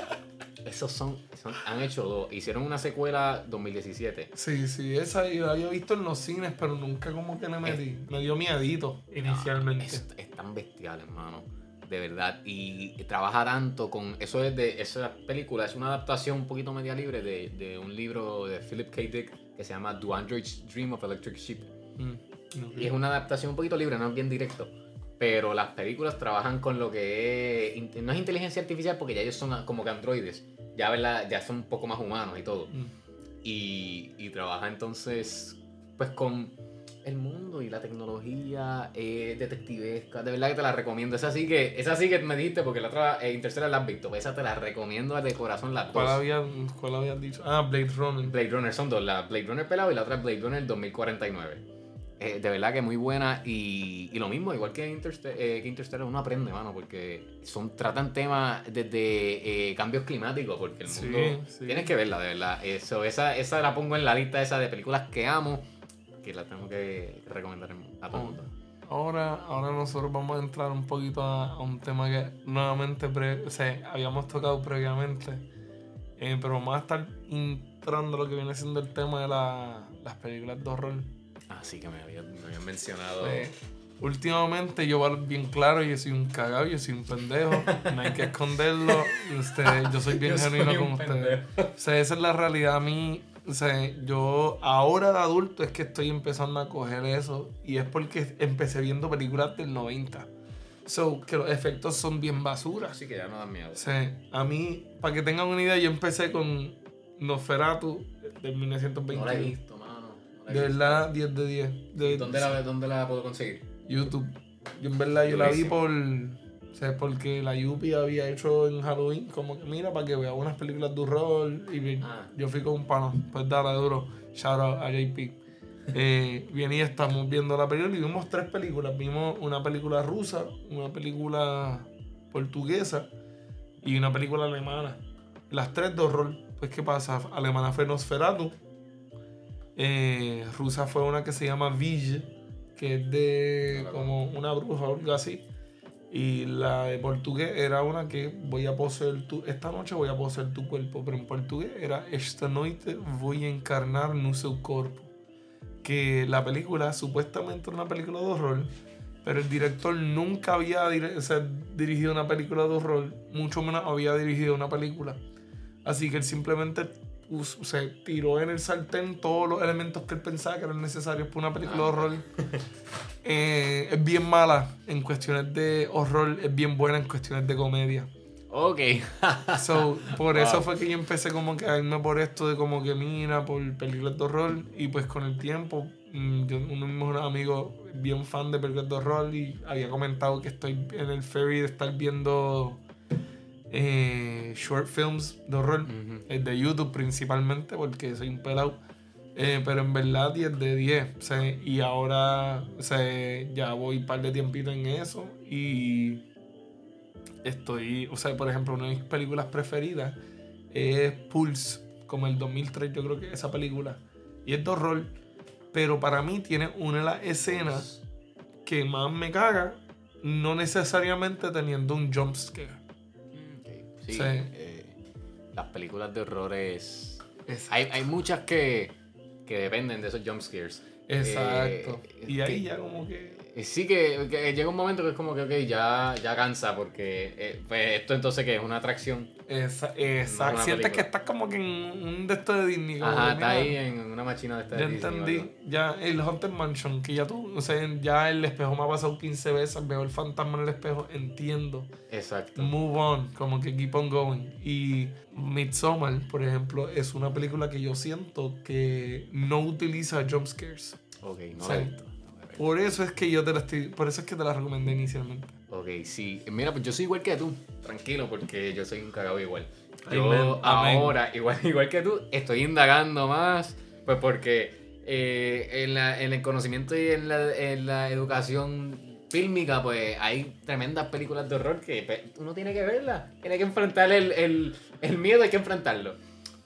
Esos son, son- han hecho dos. Hicieron una secuela 2017. Sí, sí, esa yo la había visto en los cines, pero nunca como que le metí. Me dio miedito inicialmente. Es, es tan bestial, hermano. De verdad. Y trabaja tanto con. Eso es de. Esa película es una adaptación un poquito media libre de, de un libro de Philip K. Dick que se llama Do Androids Dream of Electric Sheep. Mm. Y es una adaptación un poquito libre, no es bien directo. Pero las películas trabajan con lo que es. No es inteligencia artificial porque ya ellos son como que androides. Ya, ¿verdad? ya son un poco más humanos y todo. Mm. Y, y trabaja entonces, pues con el mundo y la tecnología eh, detectivesca. De verdad que te la recomiendo. Esa sí que, esa sí que me dijiste porque la otra eh, Interstellar la has visto. Esa te la recomiendo de corazón las ¿Cuál, dos. había, ¿Cuál habías dicho? Ah, Blade Runner. Blade Runner son dos, la Blade Runner pelado y la otra Blade Runner 2049. Eh, de verdad que muy buena y, y lo mismo, igual que, Interste- eh, que Interstellar, uno aprende, mano, porque son, tratan temas desde eh, cambios climáticos, porque el mundo... sí. Tienes que verla, de verdad. Eso, esa, esa la pongo en la lista esa de películas que amo, que la tengo que recomendar a todo el mundo. Ahora, ahora nosotros vamos a entrar un poquito a, a un tema que nuevamente pre- o sea, habíamos tocado previamente, pero vamos a estar entrando a lo que viene siendo el tema de la- las películas de horror. Ah, sí, que me habían, me habían mencionado. Eh, últimamente yo voy bien claro, yo soy un cagado, yo soy un pendejo, no hay que esconderlo. Este, yo soy bien Yo soy genuino un con ustedes. O sea, esa es la realidad a mí. O sea, yo ahora de adulto es que estoy empezando a coger eso y es porque empecé viendo películas del 90. So, que los efectos son bien basura. Así que ya no dan miedo. O sea, a mí, para que tengan una idea, yo empecé con Nosferatu del 1920. No la he visto, mano. No la he De verdad, 10 de 10. De ¿Dónde la, ¿Dónde la puedo conseguir? YouTube. Yo en verdad yo la vi por... O sea, porque la Yupi había hecho en Halloween como que mira para que vea unas películas de horror y Ah. yo fui con un pano. Pues dale duro. Shout out a JP. Eh, bien y estamos viendo la película y vimos tres películas. Vimos una película rusa, una película portuguesa y una película alemana. Las tres de horror. Pues qué pasa, alemana fue Nosferatu. Eh, rusa fue una que se llama Ville, que es de como una bruja o algo así. Y la de portugués era una que voy a poseer tu, esta noche voy a poseer tu cuerpo, pero en portugués era esta noite voy a encarnar no seu corpo. Que la película supuestamente era una película de horror, pero el director nunca había o sea, dirigido una película de horror, mucho menos había dirigido una película. Así que él simplemente sea, tiró en el sartén todos los elementos que él pensaba que eran necesarios para una película de horror. Eh, es bien mala en cuestiones de horror, es bien buena en cuestiones de comedia. Ok. So, por eso Wow. fue que yo empecé como que a irme por esto de como que mira, por películas de horror. Y pues con el tiempo, mm, yo, uno mismo un amigo bien fan de películas de horror y había comentado que estoy en el ferry de estar viendo eh, short films de horror. Ujú. eh, de YouTube principalmente, porque soy un pelado. Eh, pero en verdad 10 de 10. o sea, y ahora o sea, ya voy un par de tiempito en eso. Y estoy, o sea, por ejemplo, una de mis películas preferidas es Pulse, como el 2003, yo creo que esa película. Y es de horror, pero para mí tiene una de las escenas que más me caga, no necesariamente teniendo un jump scare. Ok, Sí. Sí. eh, las películas de horrores. Es- Hay, hay muchas que, que dependen de esos jump scares. Exacto. Eh, y ahí que- ya como que... Eh, Sí que, que llega un momento que es como que, ok, ya, ya cansa porque eh, pues esto entonces que es una atracción. Esa, No es exacto. Sientes que estás como que en un de estos de Disney. Ajá, está ahí en una máquina de esta de Ya Disney o entendí. Ya el Haunted Mansion, que ya tú, o sea, ya el espejo me ha pasado 15 veces, veo el fantasma en el espejo, entiendo. Exacto. Move on, como que keep on going. Y Midsommar, por ejemplo, es una película que yo siento que no utiliza jump scares. Ok, no la he visto. Por eso es que yo te la estoy, por eso es que te la recomendé inicialmente. Ok, sí. Mira, pues yo soy igual que tú. Tranquilo, porque yo soy un cagado igual. Yo amén. ahora, igual, igual que tú, estoy indagando más. Pues porque eh, en, la- en el conocimiento y en la, en la educación fílmica, pues hay tremendas películas de horror que uno tiene que verlas. Tiene que enfrentar el, el, el miedo, hay que enfrentarlo.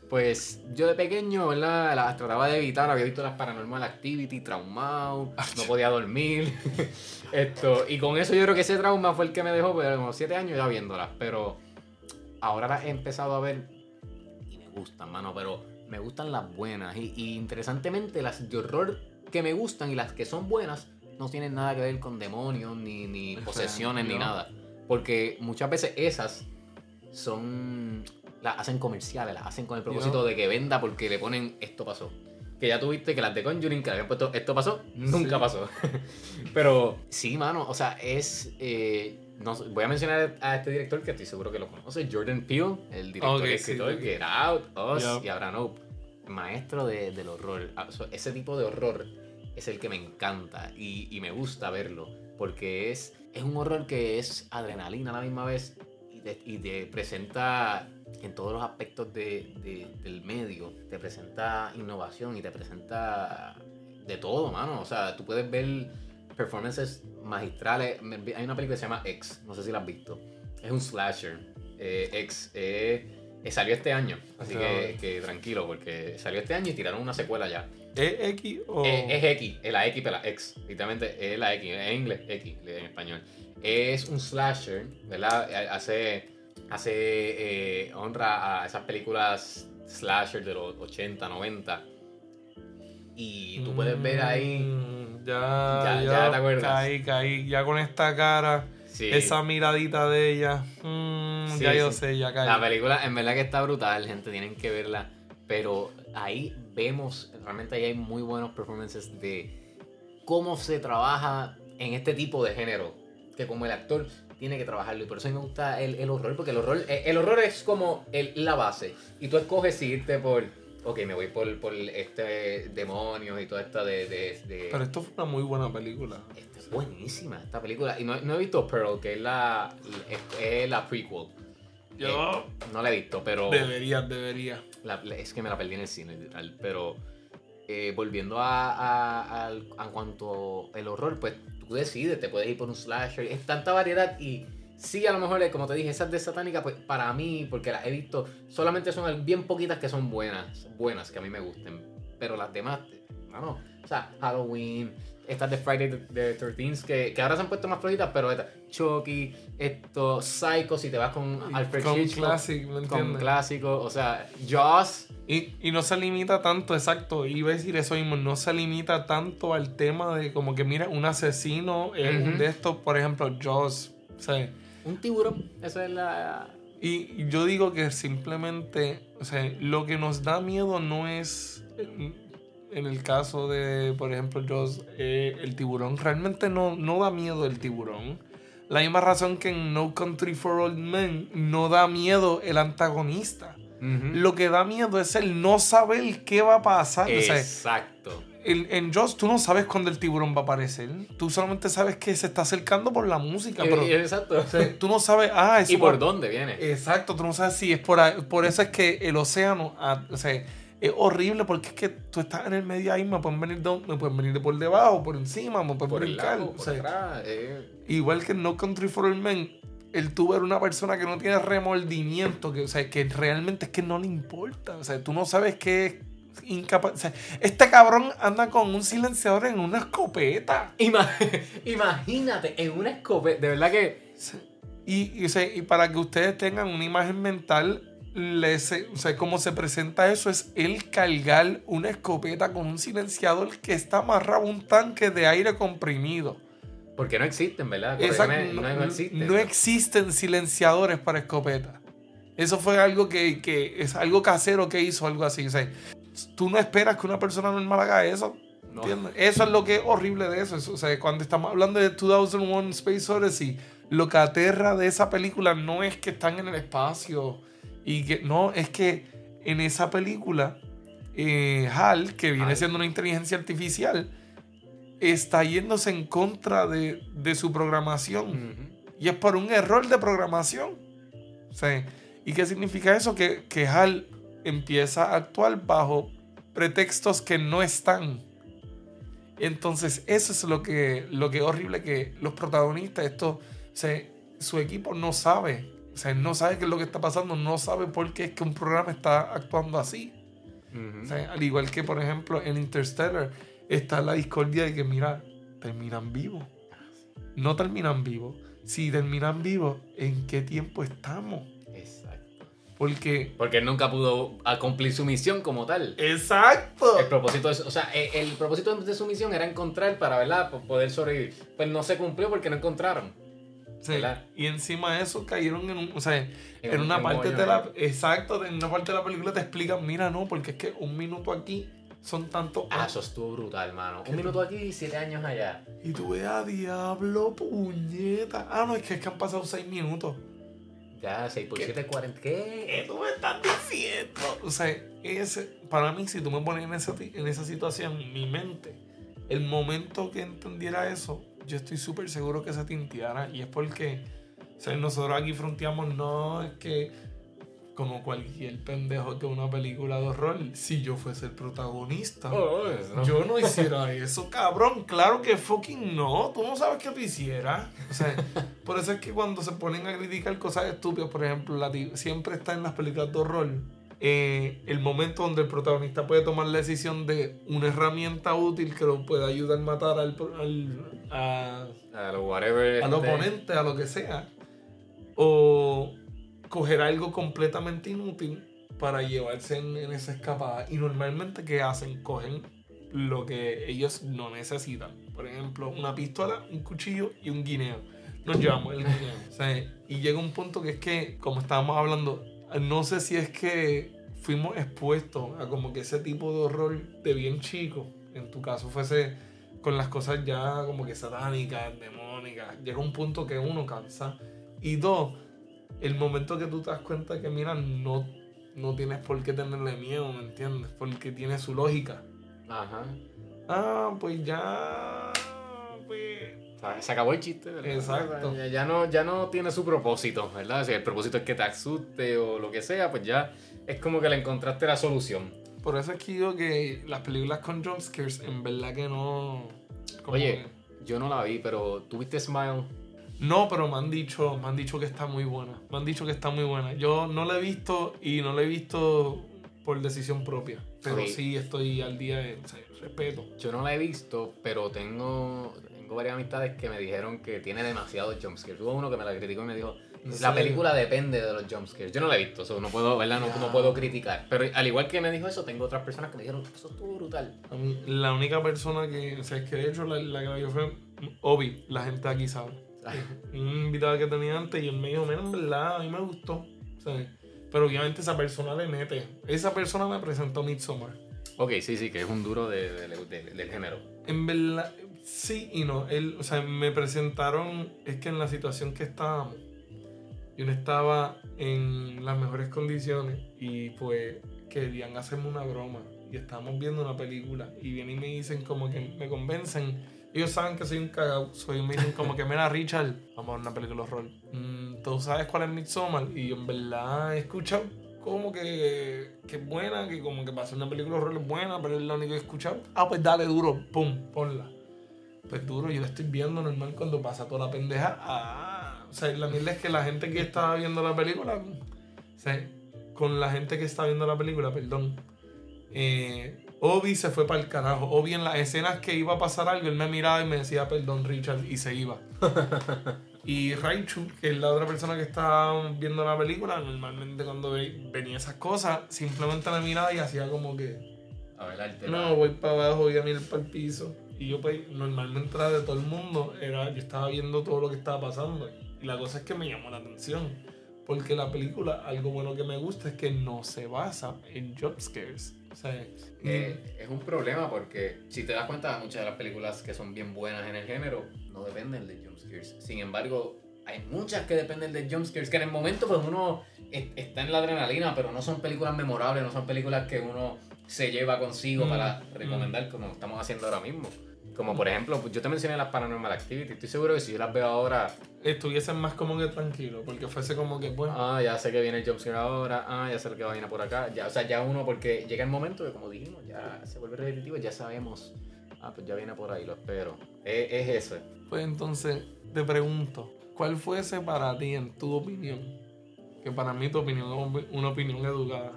Pues yo de pequeño, ¿verdad? Las trataba de evitar, había visto las Paranormal Activity, traumado, no podía dormir. Esto, y con eso yo creo que ese trauma fue el que me dejó, pues, como 7 años ya viéndolas. Pero ahora las he empezado a ver y me gustan, mano, pero me gustan las buenas. Y, y interesantemente, las de horror que me gustan y las que son buenas no tienen nada que ver con demonios, ni, ni posesiones, ni nada. Porque muchas veces esas son. Las hacen comerciales, las hacen con el propósito de que venda porque le ponen esto pasó. Que ya tuviste que las de Conjuring que le habían puesto esto pasó, nunca Sí. pasó. Pero sí, mano, o sea, es. eh, no voy a mencionar a este director que estoy seguro que lo conoce, Jordan Peele, el director Ok, y escritor sí. Get Out, Us y ahora Nope. Maestro de- del horror. Ah, Ese tipo de horror es el que me encanta y, y me gusta verlo. Porque es, es un horror que es adrenalina a la misma vez y te, y te presenta en todos los aspectos de- de- del medio. Te presenta innovación y te presenta de todo, mano. O sea, tú puedes ver performances magistrales. Hay una película que se llama X, no sé si la has visto. Es un slasher. Eh, X eh, eh, salió este año, así que, que tranquilo, porque salió este año y tiraron una secuela ya. ¿Es X o.? Eh, es X, es la X, pero la X. Literalmente es la X, en inglés X, en español. Es un slasher, ¿verdad? Hace, hace eh, honra a esas películas slasher de los 80, 90. Y tú puedes ver ahí. Mm, Ya, Ya- ya, ya te acuerdas. Caí, caí. Ya con esta cara, Sí. esa miradita de ella. mm, Sí, ya yo sé, ya caí. La película en verdad que está brutal, gente, tienen que verla. Pero ahí vemos, realmente ahí hay muy buenos performances de cómo se trabaja en este tipo de género. Que como el actor tiene que trabajarlo. Y por eso a mí me gusta el, el horror, porque el horror, eh, el horror es como el- la base. Y tú escoges si irte por, ok, me voy por, por este demonios y toda esta de... de, de- Pero esto fue una muy buena película. Esta es buenísima esta película. Y no, no he visto Pearl, que es la, es, la prequel. Yo Eh, no la he visto, pero... deberías, deberías. La- la- es que me la perdí en el cine, literal. Pero eh, volviendo a, a, a cuanto el horror, pues tú decides, te puedes ir por un slasher. Es tanta variedad y sí, a lo mejor, eh, como te dije, esas de satánica, pues para mí, porque las he visto, solamente son bien poquitas que son buenas, buenas, que a mí me gusten. Pero las demás, no, o sea, Halloween, estas de Friday the 13th, que, que ahora se han puesto más flojitas, pero esta, Chucky, esto, Psycho, si te vas con Alfred con Hitchcock, ¿me con clásicos, o sea, Jaws. Y, y no se limita tanto, exacto, iba a decir eso mismo, no se limita tanto al tema de como que mira, un asesino eh, de estos, por ejemplo, Jaws, o sea, Un tiburón, esa es la. y y yo digo que simplemente, o sea, lo que nos da miedo no es, en, el caso de, por ejemplo, Jaws, eh, el tiburón, realmente no, no da miedo el tiburón. La misma razón que en No Country for Old Men no da miedo el antagonista. Lo que da miedo es el no saber qué va a pasar. O sea, Exacto. en, en Jaws tú no sabes cuándo el tiburón va a aparecer. Tú solamente sabes que se está acercando por la música. Pero, Eh, exacto. o sea, tú no sabes, ah, ¿Y por va- dónde viene? Exacto, tú no sabes si es por ahí. Por eso es que el océano, o sea, es horrible porque es que tú estás en el medio ahí, me pueden venir de, me pueden venir de por debajo, por encima, me pueden por el brincar. lado, o por sea, atrás. eh. Igual que en No Country for Old Men, el tú ver una persona que no tiene remordimiento, que, o sea, que realmente es que no le importa. O sea, tú no sabes que es incapaz. O sea, este cabrón anda con un silenciador en una escopeta. Ima- Imagínate, en una escopeta. De verdad que. Y, y, o sea, y para que ustedes tengan una imagen mental, les, o sea, cómo se presenta eso es el cargar una escopeta con un silenciador que está amarrado a un tanque de aire comprimido. Porque no existen, ¿verdad? Exacto, no, no, no existen. no existen silenciadores para escopeta. Eso fue algo que, que es algo casero que hizo, algo así. O sea, tú no esperas que una persona normal haga eso. Eso es lo que es horrible de eso. Eso, O sea, cuando estamos hablando de 2001 Space Odyssey, lo que aterra de esa película no es que están en el espacio y que no, es que en esa película eh, HAL, que viene HAL. siendo una inteligencia artificial, está yéndose en contra de, de su programación. Ujú. Y es por un error de programación. O sea, ¿Y qué significa eso? Que, que HAL empieza a actuar bajo pretextos que no están. Entonces, eso es lo que, lo que es horrible, que los protagonistas, esto, o sea, su equipo no sabe. O sea, no sabe qué es lo que está pasando, no sabe por qué es que un programa está actuando así. Ujú. O sea, al igual que, por ejemplo, en Interstellar está la discordia de que, mira, terminan vivos. No terminan vivos. Si terminan vivos, ¿en qué tiempo estamos? Exacto. Porque... Porque él nunca pudo cumplir su misión como tal. ¡Exacto! El propósito es, o sea, e- el, propósito de su misión era encontrar para, ¿verdad? Po- Poder sobrevivir. Pues no se cumplió porque no encontraron. Sí. Y encima de eso cayeron en un... O sea, en, una en un parte de la... Exacto, en una parte de la película te explican, mira, no, porque es que un minuto aquí son tantos... Ah, eso estuvo brutal, mano. ¿Qué Un minuto aquí y siete años allá. Y tú ves a diablo, puñeta. Ah, no, es que, es que han pasado seis minutos. Ya, 6 por ¿Qué? 7, 40. ¿Qué ¿Qué? tú me estás diciendo? O sea, ese, para mí, si tú me pones en esa, en esa situación, mi mente, el momento que entendiera eso, yo estoy súper seguro que se tinteara. Y es porque, o sea, nosotros aquí fronteamos, no, es que, como cualquier pendejo que una película de horror, si yo fuese el protagonista. Oh. Yo no hiciera eso, cabrón. Claro que fucking no. Tú no sabes que tú hicieras. O sea, por eso es que cuando se ponen a criticar cosas estúpidas, por ejemplo, la siempre está en las películas de horror. Eh, el momento donde el protagonista puede tomar la decisión de una herramienta útil que lo pueda ayudar a matar al, al, a- A lo whatever. al este, oponente, a lo que sea. O coger algo completamente inútil para llevarse en, en esa escapada. Y normalmente, ¿qué hacen? Cogen lo que ellos no necesitan. Por ejemplo, una pistola, un cuchillo y un guineo. Nos llevamos el guineo. O sea, y llega un punto que es que, como estábamos hablando, no sé si es que fuimos expuestos a como que ese tipo de horror de bien chico. En tu caso fuese con las cosas ya como que satánicas, demónicas. Llega un punto que uno cansa. Y dos, el momento que tú te das cuenta que, mira, no, no tienes por qué tenerle miedo, ¿me entiendes? Porque tiene su lógica. Ajá. Ah, pues ya. Pues. Se acabó el chiste, ¿verdad? Exacto. Ya, ya no, ya no tiene su propósito, ¿verdad? Si el propósito es que te asuste o lo que sea, pues ya es como que le encontraste la solución. Por eso es que digo que las películas con jumpscares, en verdad que no. Oye, que- yo no la vi, pero ¿tuviste Smile? No, pero me han dicho, me han dicho que está muy buena. Me han dicho que está muy buena. Yo no la he visto y no la he visto por decisión propia. Pero Ok. sí estoy al día de o sea, respeto. Yo no la he visto, pero tengo, tengo varias amistades que me dijeron que tiene demasiados jumpscares. Hubo uno que me la criticó y me dijo, ¿En la película depende de los jumpscares. Yo no la he visto, so no puedo, ¿verdad? No, no puedo criticar. Pero al igual que me dijo eso, tengo otras personas que me dijeron, eso estuvo brutal. A mí, la única persona que, o sea, es que de hecho la, la que la vio fue Obi, la gente aquí sabe. Un invitado que tenía antes y él me dijo, mira, en verdad, a mí me gustó. ¿sabes? Pero obviamente esa persona le mete. Esa persona me presentó Midsommar. Ok, sí, sí, que es un duro de- de- de- del género. En verdad, sí y no. Él, o sea, me presentaron, es que en la situación que estábamos, yo no estaba en las mejores condiciones y pues querían hacerme una broma y estábamos viendo una película y vienen y me dicen como que me convencen. Ellos saben que soy un cagao, soy me dicen como que mira Richard, vamos a ver una película horror. Mm, ¿Tú sabes cuál es Midsommar? Y yo en verdad he escuchado como que, que es buena, que como que para hacer una película horror es buena, pero es la única que he escuchado. Ah, pues dale duro, pum, ponla. Pues duro, yo la estoy viendo normal cuando pasa toda la pendeja. Ah, o sea, la mierda es que la gente que estaba viendo la película, o sea, con la gente que está viendo la película, perdón, eh, Obi se fue para el carajo. Obi en las escenas que iba a pasar algo, él me miraba y me decía, perdón, Richard, y se iba. y Raichu, que es la otra persona que estaba viendo la película, normalmente cuando ve- venía esas cosas, simplemente me miraba y hacía como que, A ver, no, voy para abajo, voy a mirar para el piso. Y yo, pues, normalmente era de todo el mundo, era, yo estaba viendo todo lo que estaba pasando. Y la cosa es que me llamó la atención. Porque la película, algo bueno que me gusta es que no se basa en jumpscares. Eh, es un problema porque si te das cuenta, muchas de las películas que son bien buenas en el género no dependen de jumpscares. Sin embargo, hay muchas que dependen de jumpscares que en el momento pues uno es- está en la adrenalina, pero no son películas memorables, no son películas que uno se lleva consigo Mm, para recomendar como estamos haciendo ahora mismo. Como por ejemplo, pues, yo te mencioné las Paranormal Activity. Estoy seguro que si yo las veo ahora, estuviesen más como que tranquilo. Porque fuese como que, pues, ah, ya sé que viene el jumpscare ahora, ah, ya sé lo que va a venir por acá. Ya, o sea, ya uno, porque llega el momento que, como dijimos, ya se vuelve repetitivo, ya sabemos, ah, pues ya viene por ahí, lo espero. Es, es eso. pues entonces te pregunto, ¿cuál fuese para ti, en tu opinión? Que para mí tu opinión es una opinión educada.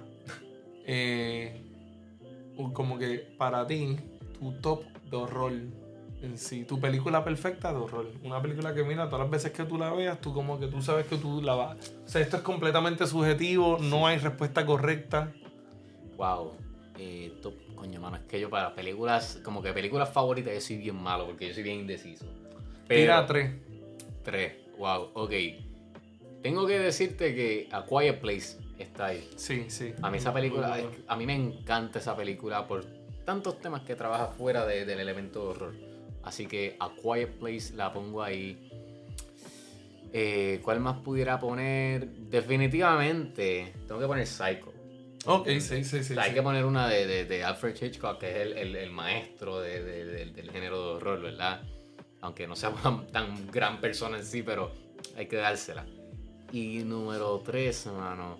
Eh, como que para ti, tu top de horror en sí, tu película perfecta de horror. Una película que mira, todas las veces que tú la veas, tú como que tú sabes que tú la vas. O sea, esto es completamente subjetivo, no hay respuesta correcta. Wow. Eh, top- coño, mano, es que yo para películas, como que películas favoritas, yo soy bien malo porque yo soy bien indeciso. Tira tres. Tres. Wow, ok. Tengo que decirte que A Quiet Place está ahí. Sí, sí. A mí esa película, a mí me encanta esa película por tantos temas que trabaja fuera de- del elemento de horror. Así que A Quiet Place la pongo ahí. Eh, ¿Cuál más pudiera poner? Definitivamente, tengo que poner Psycho. Ok, sí, sí, sí. O sea, hay que poner una de, de- de Alfred Hitchcock, que es el, el- el maestro de- de- del- género de horror, ¿verdad? Aunque no sea tan gran persona en sí, pero hay que dársela. Y número 3, hermano,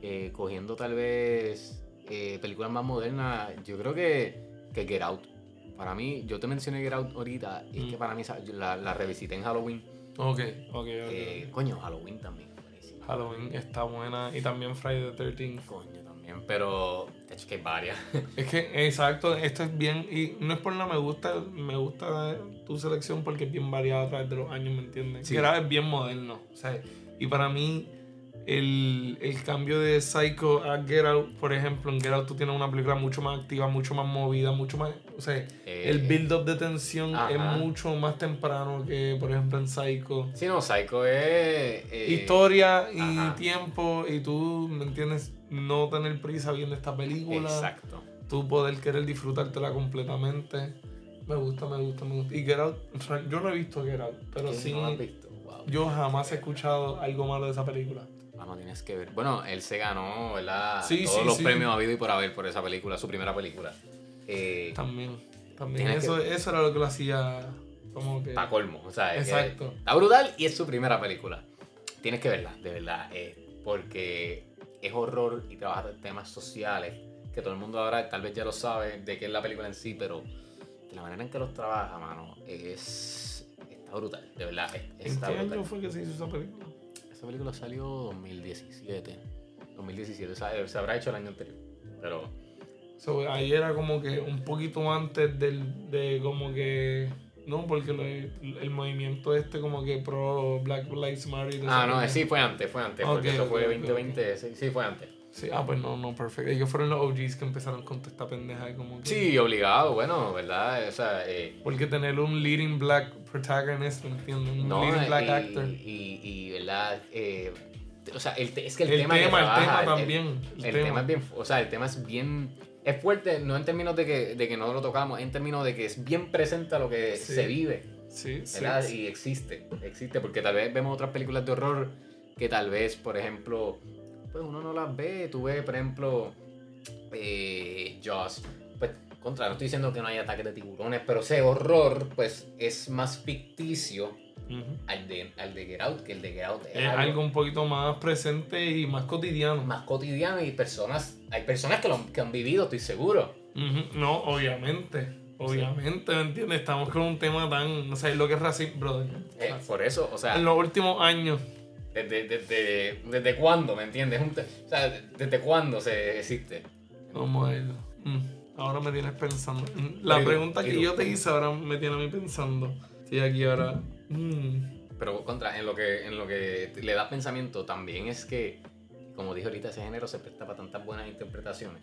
eh, cogiendo tal vez eh, películas más modernas, yo creo que, que Get Out. Para mí, yo te mencioné Get Out ahorita, y es Mm. que para mí la, la revisité en Halloween. Ok, ok, ok. Eh, coño, Halloween también, buenísimo. Halloween está buena y también Friday the 13 Coño, también, pero de hecho que hay varias. Es que, exacto, esto es bien, y no es por nada, me gusta, me gusta tu selección porque es bien variada a través de los años, ¿me entiendes? Sí. Que era es bien moderno, o sea, y para mí, el, el cambio de Psycho a Get Out, por ejemplo, en Get Out tú tienes una película mucho más activa, mucho más movida, mucho más... O sea, el Eh, build-up de tensión ajá. es mucho más temprano que, por ejemplo, en Psycho. Sí, no, Psycho es. eh, Historia y ajá. tiempo y tú, ¿me entiendes? No tener prisa viendo esta película. Exacto. Tú poder querer disfrutártela completamente. Me gusta, me gusta, me gusta. Y Get Out, yo no he visto Get Out, pero sí, ¿No visto? Wow. yo jamás he escuchado algo malo de esa película. Tienes que ver. Bueno, él se ganó, ¿verdad? Sí, Todos sí, los sí. premios habido y por haber por esa película, su primera película. Eh, También, también. Eso, que- eso era lo que lo hacía como que... Pa' colmo. O sea, es que Exacto. está brutal y es su primera película. Tienes que verla, de verdad. eh, porque es horror y trabaja temas sociales que todo el mundo ahora tal vez ya lo sabe de qué es la película en sí, pero de la manera en que los trabaja, mano, es. Está brutal, de verdad. es- ¿En Está qué brutal. año fue que se hizo esa película? Esa película salió 2017. 2017, o sea, eh, se habrá hecho el año anterior. Pero. So, ahí era como que un poquito antes del, de como que... No, porque lo- el movimiento este como que pro Black Lives Matter. Ah, no, sí, fue antes, fue antes. porque eso fue ok, ok, 2020, sí, sí, fue antes. Sí, ah, pues no, no, perfecto. Ellos fueron los OGs que empezaron con esta pendeja. y Como que, Sí, obligado, bueno, ¿verdad? O sea, eh, Porque tener un leading black protagonist, ¿me entiendes? Un no, leading black y, actor. Y, y, ¿verdad? Eh, o sea, el es que el, El tema, tema, que el trabaja, tema el- también. El, El, tema. tema es bien, o sea, el tema es bien, es fuerte, no en términos de que, de que no lo tocamos, en términos de que es bien presente a lo que Sí. se vive. Sí, sí. ¿verdad? sí. Y existe, existe, porque tal vez vemos otras películas de horror que tal vez, por ejemplo, pues uno no las ve, tú ves, por ejemplo, eh, Jaws, pues contra, no estoy diciendo que no haya ataques de tiburones, pero ese horror, pues, es más ficticio al de, al de Get Out, que el de Get Out es, Es algo un poquito más presente y más cotidiano. más cotidiano y personas, hay personas que lo que han vivido, estoy seguro. Ujú. No, obviamente. Obviamente, ¿me entiendes? Estamos con un tema tan. No sé, lo que es racismo, brother. Eh, por eso, o sea, En los últimos años. Desde, desde, desde cuándo, ¿me entiendes? O sea, desde cuándo se existe. A ver. Mm, Ahora me tienes pensando. Mm, La Pero, pregunta que pero- yo te hice ahora me tiene a mí pensando. Estoy aquí ahora. mm, Pero contra, en lo que, en lo que le da pensamiento también es que, como dije ahorita, ese género se presta para tantas buenas interpretaciones.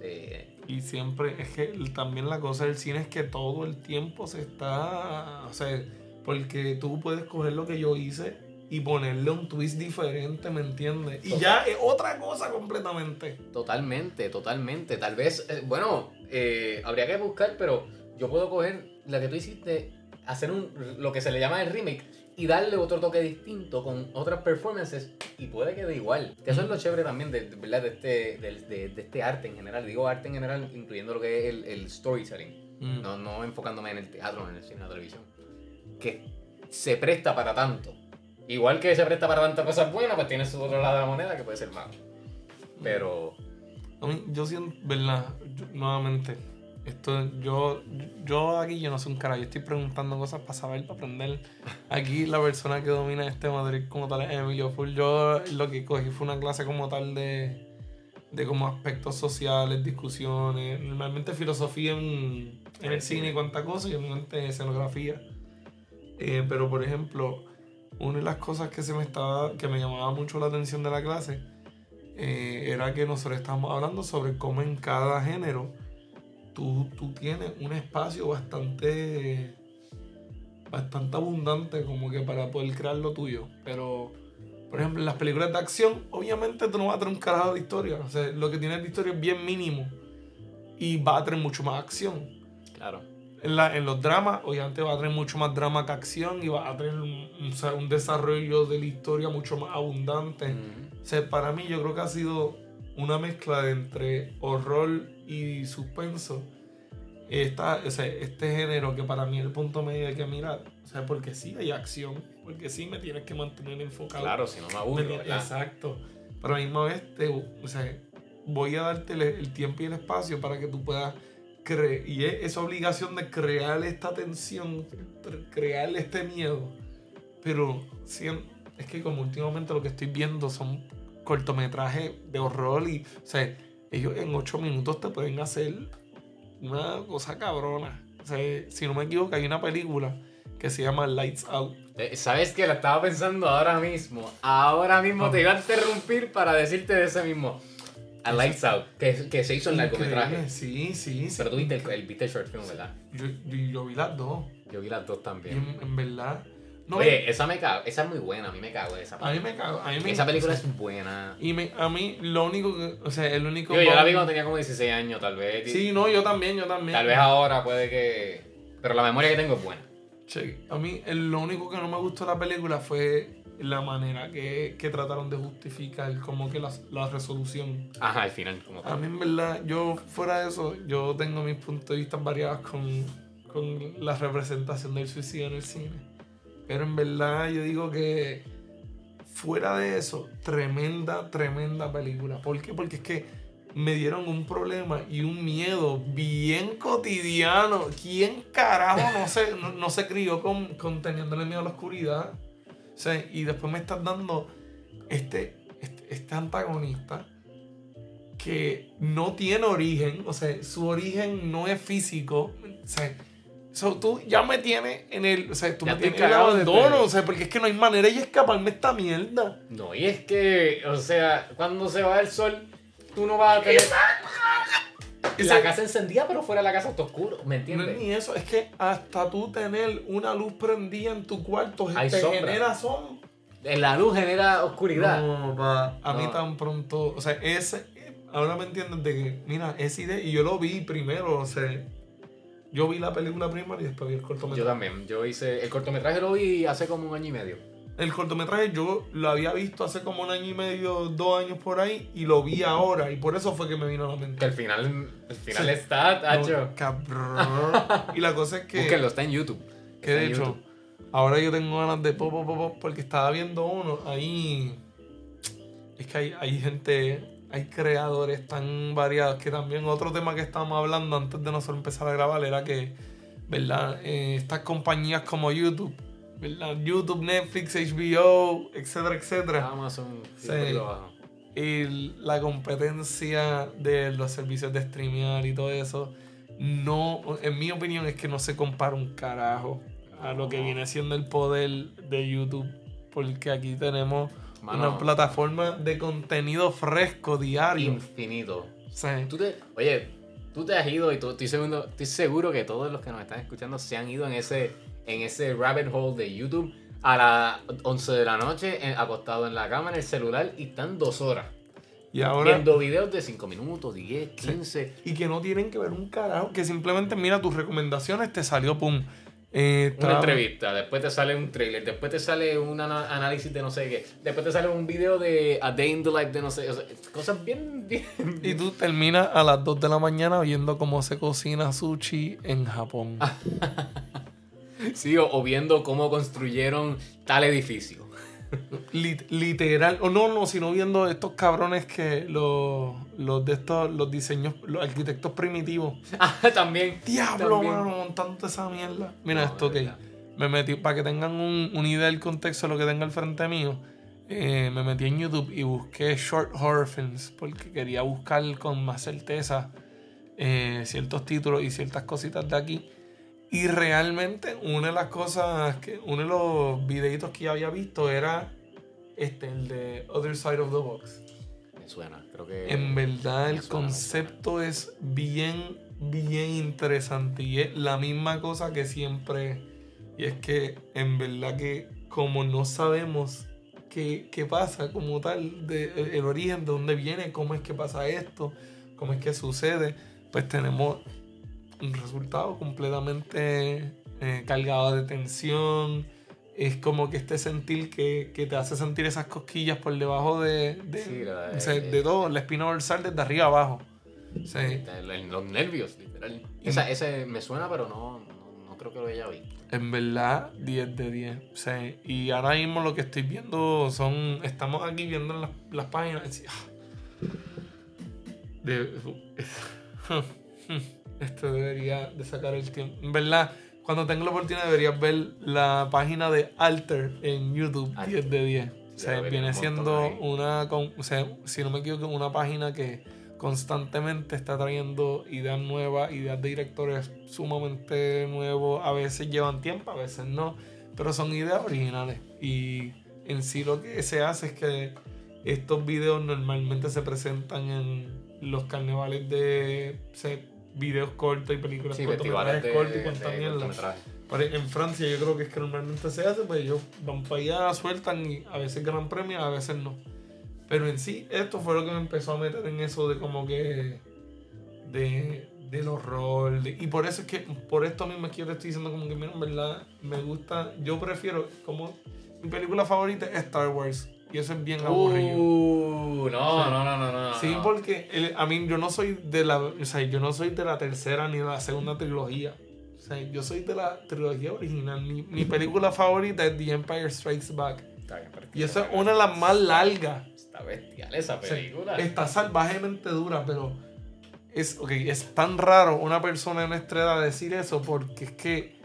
Eh, Y siempre, es que también la cosa del cine es que todo el tiempo se está. O sea, porque tú puedes coger lo que yo hice y ponerle un twist diferente, ¿me entiendes? Y ya es otra cosa completamente. totalmente, totalmente. Tal vez, eh, bueno, eh, habría que buscar, pero yo puedo coger la que tú hiciste, hacer un, lo que se le llama el remake y darle otro toque distinto con otras performances y puede que de igual. Que eso es lo chévere también de, de- ¿verdad? de, este, de, de este arte en general. Digo arte en general, incluyendo lo que es el, el storytelling. Mm. no, no enfocándome en el teatro, en el cine, en la televisión, que se presta para tanto. Igual que se presta para tantas cosas buenas, pues tiene su otro lado de la moneda que puede ser malo. Pero, A mí, yo siento, ¿verdad? Yo- nuevamente, esto, yo, yo aquí yo no soy un cara, yo estoy preguntando cosas para saber, para aprender. Aquí la persona que domina este Madrid como tal es Emilio Full. Yo lo que cogí fue una clase como tal de, de como aspectos sociales, discusiones, normalmente filosofía en, en el cine y cuánta cosa, y obviamente escenografía. Eh, pero por ejemplo, una de las cosas que se me estaba, que me llamaba mucho la atención de la clase, eh, era que nosotros estábamos hablando sobre cómo en cada género tú, tú tienes un espacio bastante bastante abundante como que para poder crear lo tuyo. Pero, por ejemplo, en las películas de acción, obviamente tú no vas a tener un carajo de historia. O sea, lo que tienes de historia es bien mínimo. Y va a tener mucho más acción. claro. En, la- en los dramas, obviamente va a tener mucho más drama que acción y va a tener un, desarrollo de la historia mucho más abundante. O sea, para mí yo creo que ha sido una mezcla de entre horror y suspenso. Esta, o sea, este género que para mí es el punto medio hay que mirar. O sea, porque sí hay acción, porque sí me tienes que mantener enfocado. Claro, si no me aburro. Exacto. Pero a la misma vez, te, o sea, voy a darte el, el tiempo y el espacio para que tú puedas. Y es esa obligación de crear esta tensión, cre- crear este miedo. Pero es que como últimamente lo que estoy viendo son cortometrajes de horror y, o sea, ellos en ocho minutos te pueden hacer una cosa cabrona. O sea, si no me equivoco, hay una película que se llama Lights Out. ¿Sabes que La estaba pensando ahora mismo. Ahora mismo te iba a interrumpir para decirte de ese mismo. A Lights Out, que, que se hizo en largometraje. Sí, sí, sí. Pero tú viste el, el, viste el short film, ¿verdad? Yo, yo, yo vi las dos. Yo vi las dos también. en, en verdad. No, Oye, esa me cago, esa es muy buena, a mí me cago esa a mí me cago. A mí me Esa película es buena. Y me, a mí, lo único que. O sea, el único. Yo, yo la vi cuando tenía como 16 años, tal vez. Sí, no, yo también, yo también. Tal vez ahora puede que. Pero la memoria que tengo es buena. Che, a mí el- lo único que no me gustó de la película fue la manera que, que trataron de justificar como que la, la resolución. Ajá, al final, como A mí en verdad, yo fuera de eso, yo tengo mis puntos de vista variados con, con la representación del suicidio en el cine. Pero en verdad yo digo que fuera de eso, tremenda, tremenda película. ¿Por qué? Porque es que me dieron un problema y un miedo bien cotidiano. ¿Quién carajo no se, no, no se crió con, con teniéndole miedo a la oscuridad? O sea, y después me estás dando este, este, este antagonista que no tiene origen, o sea, su origen no es físico. O sea, so, tú ya me tienes en el, o sea, tú Ya me tienes en el cagado de abandono, o sea, porque es que no hay manera de escaparme esta mierda. No, y es que, o sea, cuando se va el sol, tú no vas a tener. La casa encendida, pero fuera de la casa está oscuro, ¿me No es entiendes? ni eso, es que hasta tú tener una luz prendida en tu cuarto Hay te sombra. genera sombra. La luz genera oscuridad. No, pa, a mí No. tan pronto, o sea, ese, ahora me entiendes de que, mira, esa idea, y yo lo vi primero, o sea, yo vi la película primero y después vi el Yo cortometraje. también, yo hice. El cortometraje lo vi hace como un año y medio. El cortometraje yo lo había visto hace como un año y medio, dos años por ahí, y lo vi ahora, y por eso fue que me vino a la Que mente. al final, al final Sí. está, tacho. No, cabrón. y la cosa es que, Búsquenlo, está en YouTube. que Está de en hecho, YouTube. ahora yo tengo ganas de pop, pop, pop, porque estaba viendo uno ahí. Es que hay, hay gente, hay creadores tan variados que también otro tema que estábamos hablando antes de nosotros empezar a grabar era que, ¿verdad? Eh, estas compañías como YouTube, ¿verdad? YouTube, Netflix, HBO, etcétera, etcétera. Amazon, Sí. sí. y la competencia de los servicios de streamear y todo eso, no, en mi opinión es que no se compara un carajo a lo que viene siendo el poder de YouTube, porque aquí tenemos Mano, una plataforma de contenido fresco diario. infinito. Sea, Tú te- oye, tú te has ido y tú- estoy, seguro, estoy seguro que todos los que nos están escuchando se han ido en ese, en ese rabbit hole de YouTube a las 11 de la noche, acostado en la cama, en el celular, y están dos horas. y ahora... viendo videos de 5 minutos, 10, 15. Y que no tienen que ver un carajo, que simplemente mira tus recomendaciones, te salió pum. Eh, Una entrevista, después te sale un trailer, después te sale un ana- análisis de no sé qué, después te sale un video de A Day in the Life de no sé, o sea, cosas bien, bien. Y tú terminas a las 2 de la mañana viendo cómo se cocina sushi en Japón. Sí, o, o viendo cómo construyeron tal edificio. Lit- literal, o no, no, sino viendo estos cabrones que los, los de estos, los diseños, los arquitectos primitivos. Ah, también. Diablo, también. mano, montando esa mierda. Mira No, esto, verdad. Me metí, para que tengan un, una idea del contexto de lo que tenga al frente mío, eh, me metí en YouTube y busqué short horror films porque quería buscar con más certeza eh, ciertos títulos y ciertas cositas de aquí. Y realmente una de las cosas, que uno de los videitos que yo había visto era este, el de Other Side of the Box. Me suena, creo que. En verdad el suena, concepto es bien, bien interesante y es la misma cosa que siempre. Y es que en verdad que como no sabemos qué, qué pasa como tal, de, el origen, de dónde viene, cómo es que pasa esto, cómo es que sucede, pues tenemos un resultado completamente eh, cargado de tensión. Es como que este sentir que, que te hace sentir esas cosquillas por debajo de, de, Sí, la- o sea, de todo, la espina dorsal desde arriba abajo. Sí. Los nervios, literal. Esa, ese me suena, pero no, no, no creo que lo haya visto. En verdad, 10 de 10. Sí. Y ahora mismo lo que estoy viendo son. Estamos aquí viendo las, las páginas. ah, de- esto debería de sacar el tiempo. En verdad, cuando tengo la oportunidad, deberías ver la página de Alter en YouTube, Alter. 10 de 10. O sea, viene un siendo una. con- o sea, si no me equivoco, una página que constantemente está trayendo ideas nuevas, ideas de directores sumamente nuevos. A veces llevan tiempo, a veces no, pero son ideas originales. Y en sí lo que se hace es que estos videos normalmente se presentan en los carnavales de videos cortos y películas Sí, cortometrajes de, cortos y. Por ej- En Francia yo creo que es que normalmente se hace, pues ellos van para allá, sueltan y a veces ganan premios, a veces no. Pero en sí, esto fue lo que me empezó a meter en eso de como que... de del horror. de- y por eso es que, por esto mismo es que yo te estoy diciendo como que, mira, en verdad, me gusta, yo prefiero, como, mi película favorita es Star Wars. Y eso es bien aburrido. Uh, no, no, no, no, no. Sí, no. porque el- a mí yo no soy de la, o sea, yo no soy de la tercera ni de la segunda trilogía. O sea, yo soy de la trilogía original. Mi, mi película favorita es The Empire Strikes Back. Está bien, pero Y esa es una de las más largas. Está bestial esa O sea, película. está salvajemente dura, pero es, ok, es tan raro una persona de nuestra edad decir eso porque es que,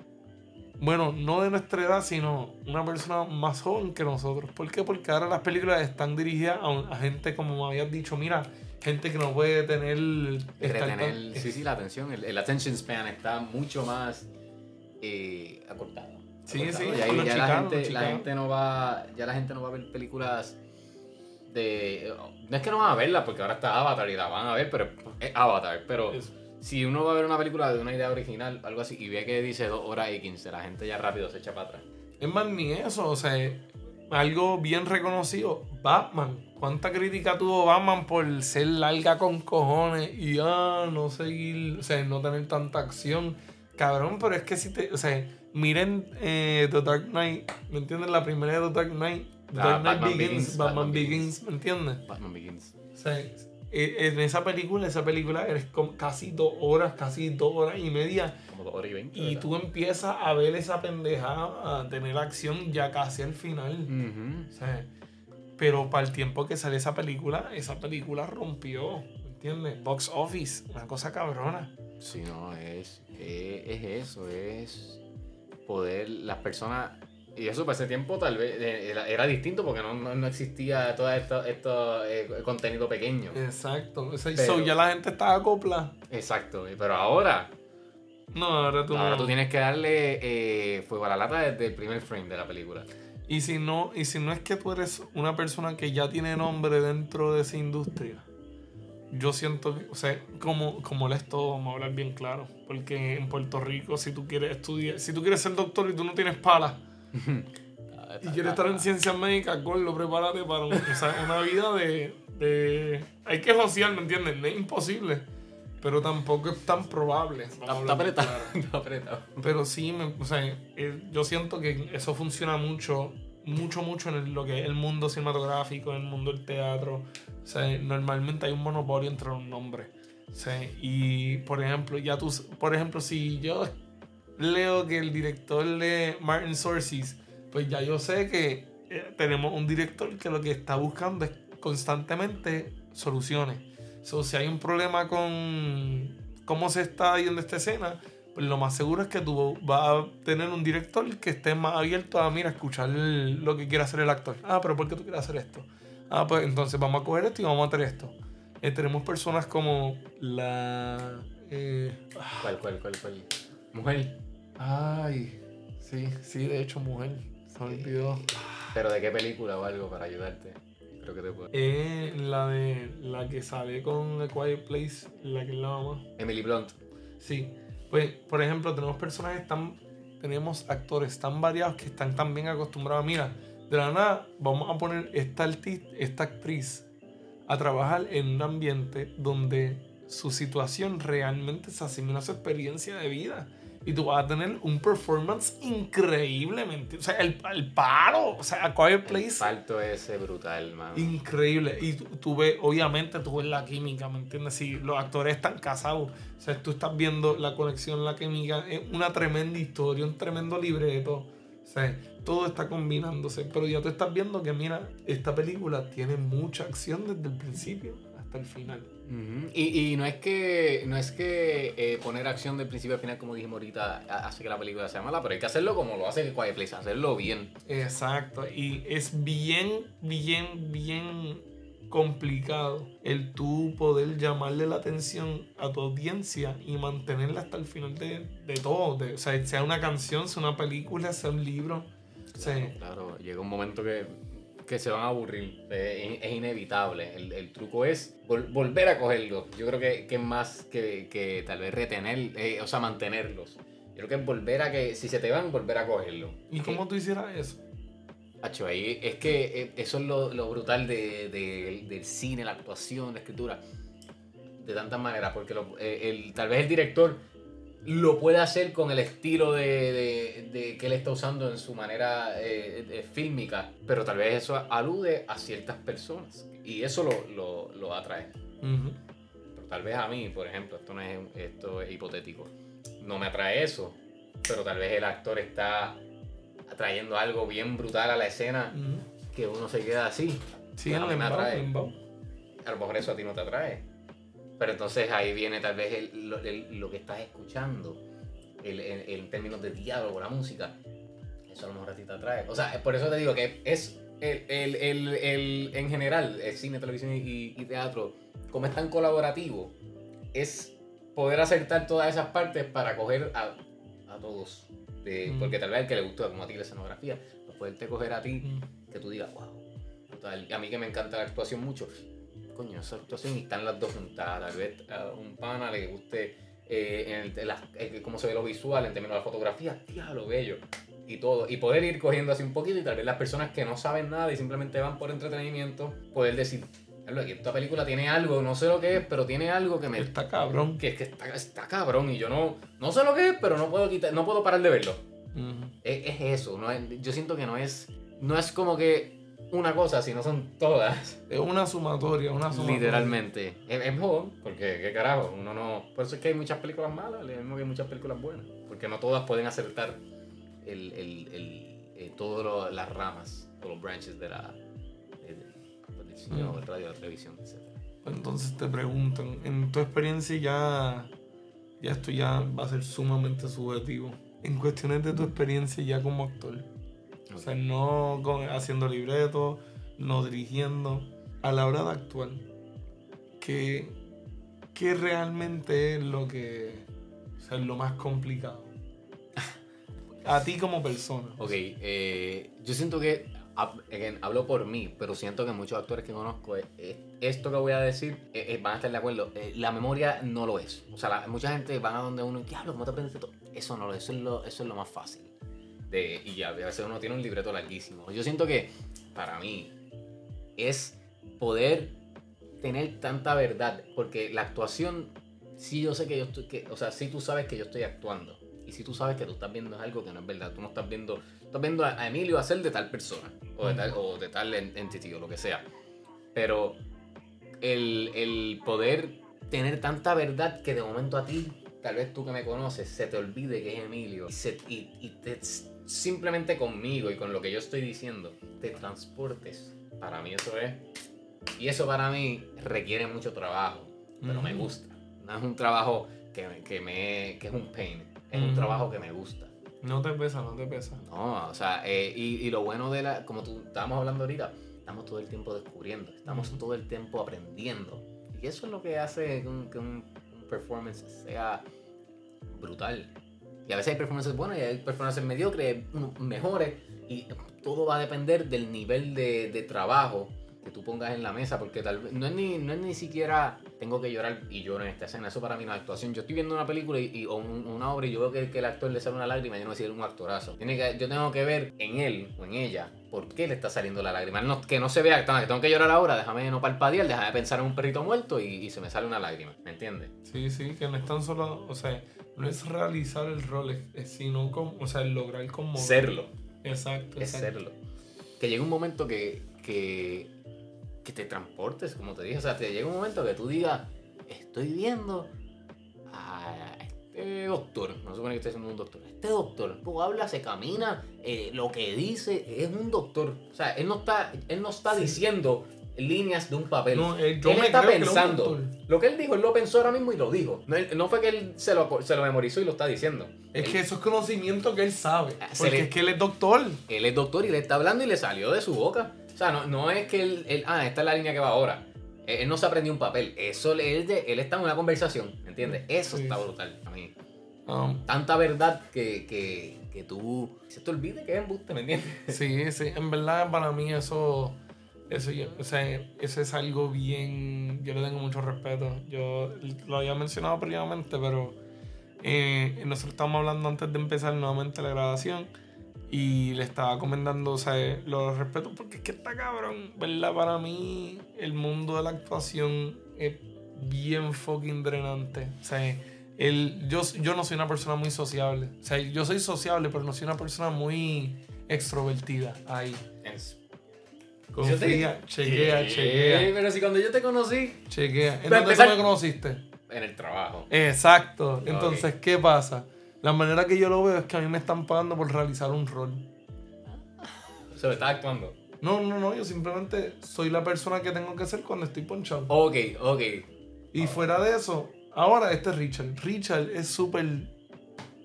bueno, no de nuestra edad, sino una persona más joven que nosotros. ¿Por qué? Porque ahora las películas están dirigidas a, un- a gente, como me habías dicho, mira, gente que no puede tener... Retener, sí, sí, la atención, el, el attention span está mucho más eh, acortado. Sí, Acortado. sí, Ya, ya la, gente, la gente no va, ya la gente no va a ver películas de, no es que no van a verla porque ahora está Avatar y la van a ver, pero es Avatar, pero Es- si uno va a ver una película de una idea original, algo así, y ve que dice 2 horas y 15, la gente ya rápido se echa para atrás. Es más, ni eso, o sea, algo bien reconocido, Batman. ¿Cuánta crítica tuvo Batman por ser larga con cojones y ah, no seguir, o sea, no tener tanta acción? Cabrón, pero es que si te, o sea, miren eh, The Dark Knight, ¿me entiendes? La primera de The Dark Knight, The Ah, Dark Knight Batman Begins, Begins, Batman, Begins, Begins. ¿me entiendes? Batman Begins. O sea, en esa película, esa película es como casi dos horas, casi dos horas y media. Como 2 horas y 20. Y ¿verdad? tú empiezas a ver esa pendejada, a tener acción ya casi al final. Ujú. O sea, pero para el tiempo que sale esa película, esa película rompió, ¿me entiendes? Box office, una cosa cabrona. Sí, no, es, es, es eso, es poder, las personas, y eso para ese tiempo tal vez eh, era, era distinto porque no, no, no existía todo esto, esto eh, contenido pequeño. Exacto. O sea, Pero- so, ya la gente estaba acopla. Exacto, pero ahora, No, ahora tú ahora no. tú tienes que darle eh, fuego a la lata desde el primer frame de la película. Y si no, y si no es que tú eres una persona que ya tiene nombre dentro de esa industria, yo siento que, o sea, como, como lo es todo, vamos a hablar bien claro. Porque en Puerto Rico, si tú quieres estudiar, si tú quieres ser doctor y tú no tienes pala, y quieres estar en ciencias médicas, lo prepárate para un- o sea, una vida de, de- Hay que josear, ¿me entiendes? No es imposible, pero tampoco es tan probable. Está, apretado, está apretado. Pero sí, me- o sea, eh, yo siento que eso funciona mucho, mucho, mucho en el- lo que es el mundo cinematográfico, en el mundo del teatro. O sea, normalmente hay un monopolio entre los nombres. Sea, y por ejemplo, ya tú, por ejemplo, si yo leo que el director de Martin Sources, pues ya yo sé que eh, tenemos un director que lo que está buscando es constantemente soluciones. So, si hay un problema con cómo se está yendo esta escena, pues lo más seguro es que tú vas a tener un director que esté más abierto a, mira, escuchar lo que quiere hacer el actor. Ah, pero ¿por qué tú quieres hacer esto? Ah, pues entonces vamos a coger esto y vamos a hacer esto. Eh, tenemos personas como la... eh, ¿Cuál, cuál, cuál, cuál? Mujer. Ay, sí, sí, de hecho, mujer. Se me olvidó. Pero de qué película o algo para ayudarte. Creo que te puedo. Eh, la de la que sale con The Quiet Place, la que es la mamá. Emily Blunt. Sí, pues por ejemplo tenemos personajes tan, tenemos actores tan variados que están tan bien acostumbrados. Mira, de la nada vamos a poner esta, arti- esta actriz a trabajar en un ambiente donde su situación realmente se asimila a su experiencia de vida. Y tú vas a tener un performance increíblemente. O sea, el, el paro. O sea, a Quiet El Place salto ese brutal, man. Increíble. Y tú, tú ves, obviamente, tú ves la química, ¿me entiendes? Si los actores están casados, o sea, tú estás viendo la conexión, la química, es una tremenda historia, un tremendo libreto. O sea, todo está combinándose. Pero ya tú estás viendo que, mira, esta película tiene mucha acción desde el principio hasta el final. Y, y no es que no es que eh, poner acción del principio al final, como dijimos ahorita, ha- hace que la película sea mala, pero hay que hacerlo como lo hace Quiet Place, hacerlo bien. Exacto. Y es bien, bien, bien complicado el tú poder llamarle la atención a tu audiencia y mantenerla hasta el final de, de todo. De, o sea, sea una canción, sea una película, sea un libro. Claro, claro. llega un momento que, que se van a aburrir. Es, es inevitable. El, el, truco es volver a cogerlos. Yo creo que, que es más que, que, tal vez retener, eh, o sea, mantenerlos. Yo creo que es volver a que, si se te van, volver a cogerlo. ¿Y cómo tú hicieras eso? Hacho, ahí es que eh, eso es lo, lo brutal de, de, del cine, la actuación, la escritura. De tantas maneras, porque lo, eh, el, tal vez el director lo puede hacer con el estilo de, de que él está usando en su manera eh, fílmica, pero tal vez eso alude a ciertas personas y eso lo, lo, lo atrae. Pero tal vez a mí, por ejemplo, esto, no es, esto es hipotético, no me atrae eso, pero tal vez el actor está trayendo algo bien brutal a la escena que uno se queda así. Sí, a mí me atrae. A lo mejor eso a ti no te atrae. Pero entonces ahí viene tal vez lo que estás escuchando, el, en términos de diálogo, la música. Eso a lo mejor a ti te atrae. O sea, por eso te digo que es el, en general, el cine, televisión y, y, teatro, como es tan colaborativo, es poder acertar todas esas partes para coger a, a todos porque tal vez el que le gustó como a ti la escenografía, pues poderte coger a ti, que tú digas, wow, A mí que me encanta la actuación mucho, coño, esa actuación y están las dos juntas, tal vez a un pana le guste eh, en el, cómo se ve lo visual, en términos de la fotografía, lo bello. Y todo, y poder ir cogiendo así un poquito y tal vez las personas que no saben nada y simplemente van por entretenimiento, poder decir, esta película tiene algo, no sé lo que es, pero tiene algo que me. Está cabrón. Que, que está, está cabrón. Y yo no, no sé lo que es, pero no puedo quitar, no puedo parar de verlo. es, eso. No yo siento que no es. No es como que una cosa, sino son todas. Es una sumatoria, una sumatoria. Literalmente. Es, mejor, porque qué carajo. Uno no. Por eso es que hay muchas películas malas, le mismo que hay muchas películas buenas. Porque no todas pueden acertar el, el, el, eh, todas las ramas, o los branches de la Mm. radio, la televisión, etc. Entonces te preguntan, en tu experiencia ya, ya esto ya va a ser sumamente subjetivo. En cuestiones de tu experiencia ya como actor. O sea, no haciendo libretos, no dirigiendo. A la hora de actuar, ¿qué, qué realmente es lo que... O sea, es lo más complicado? a ti como persona. Ok, eh, yo siento que hablo por mí, pero siento que muchos actores que conozco, eh, eh, esto que voy a decir, van a estar de acuerdo. la memoria no lo es. O sea, mucha gente van a donde uno, diablo, ¿cómo te aprendes todo? Eso no lo es, eso es lo, eso es lo más fácil. De, y a veces uno tiene un libreto larguísimo. Yo siento que, para mí, es poder tener tanta verdad, porque la actuación, sí yo sé que yo estoy, que, o sea, sí tú sabes que yo estoy actuando. Y si tú sabes que tú estás viendo algo que no es verdad, tú no estás viendo estás viendo a, Emilio hacer de tal persona, o de tal, o de tal entity, o lo que sea. Pero el, el poder tener tanta verdad que de momento a ti, tal vez tú que me conoces, se te olvide que es Emilio, y, y, te, simplemente conmigo y con lo que yo estoy diciendo, te transportes. Para mí eso es... Y eso para mí requiere mucho trabajo, pero me gusta. No es un trabajo que, que, me, que es un pain, es un trabajo que me gusta. No te pesa, no te pesa. No, o sea, eh, y, y, lo bueno de la, como tú estábamos hablando ahorita, estamos todo el tiempo descubriendo, estamos todo el tiempo aprendiendo. Y eso es lo que hace que un, que un, performance sea brutal. Y a veces hay performances buenas y hay performances mediocres, mejores, y todo va a depender del nivel de, de trabajo que tú pongas en la mesa, porque tal vez no es ni, no es ni siquiera tengo que llorar y lloro en esta escena, eso para mí no es actuación. Yo estoy viendo una película y, o una obra y yo veo que, que, el actor le sale una lágrima yo no decir un actorazo. Tiene que, yo tengo que ver en él o en ella por qué le está saliendo la lágrima. Que no se vea que tengo que llorar ahora, déjame no parpadear, déjame pensar en un perrito muerto y, y se me sale una lágrima, ¿me entiendes? Sí, sí, que no es tan solo, o sea, no es realizar el rol, es, sino como, o sea, el lograr como... Serlo. Exacto. Es serlo. Que llega un momento que, que que te transportes, como te dije. O sea, te llega un momento que tú digas, estoy viendo a este doctor, no supone que esté siendo un doctor, este doctor, tú habla, se camina, eh, lo que dice es un doctor. O sea, él no está, él no está diciendo líneas de un papel. No, eh, él está que él es un pensando. Lo que él dijo, él lo pensó ahora mismo y lo dijo. No, él- no fue que él se lo, se lo memorizó y lo está diciendo. Es Él- que eso es conocimiento que él sabe. Ah, Porque le- es que él es doctor. Él es doctor y le está hablando y le salió de su boca. O sea, no, no es que él, ah, esta es la línea que va ahora. Él, no se aprendió un papel. Eso él, él está en una conversación, ¿entiendes? Eso Sí. está brutal a mí. Um, Tanta verdad que, que, que tú se te olvide que es embuste, ¿me entiendes? sí, sí. En verdad, para mí eso. Eso, yo- o sea, eso es algo bien. Yo le tengo mucho respeto. Yo lo había mencionado previamente, pero eh, nosotros estábamos hablando antes de empezar nuevamente la grabación. Y le estaba comentando, o sea, los respeto porque es que está cabrón, ¿verdad? Para mí, el mundo de la actuación es bien fucking drenante. O sea, el, yo, yo no soy una persona muy sociable. O sea, yo soy sociable, pero no soy una persona muy extrovertida. Ahí. Confía, chequea, Eh, chequea, Pero si cuando yo te conocí, chequea. ¿En dónde empezar- me conociste? en el trabajo. Exacto. Entonces, ¿qué pasa? La manera que yo lo veo es que a mí me están pagando por realizar un rol. Se lo está actuando. No, no, no, yo simplemente soy la persona que tengo que ser cuando estoy ponchado. Ok, ok. Y fuera de eso, ahora este es Richard. Richard es súper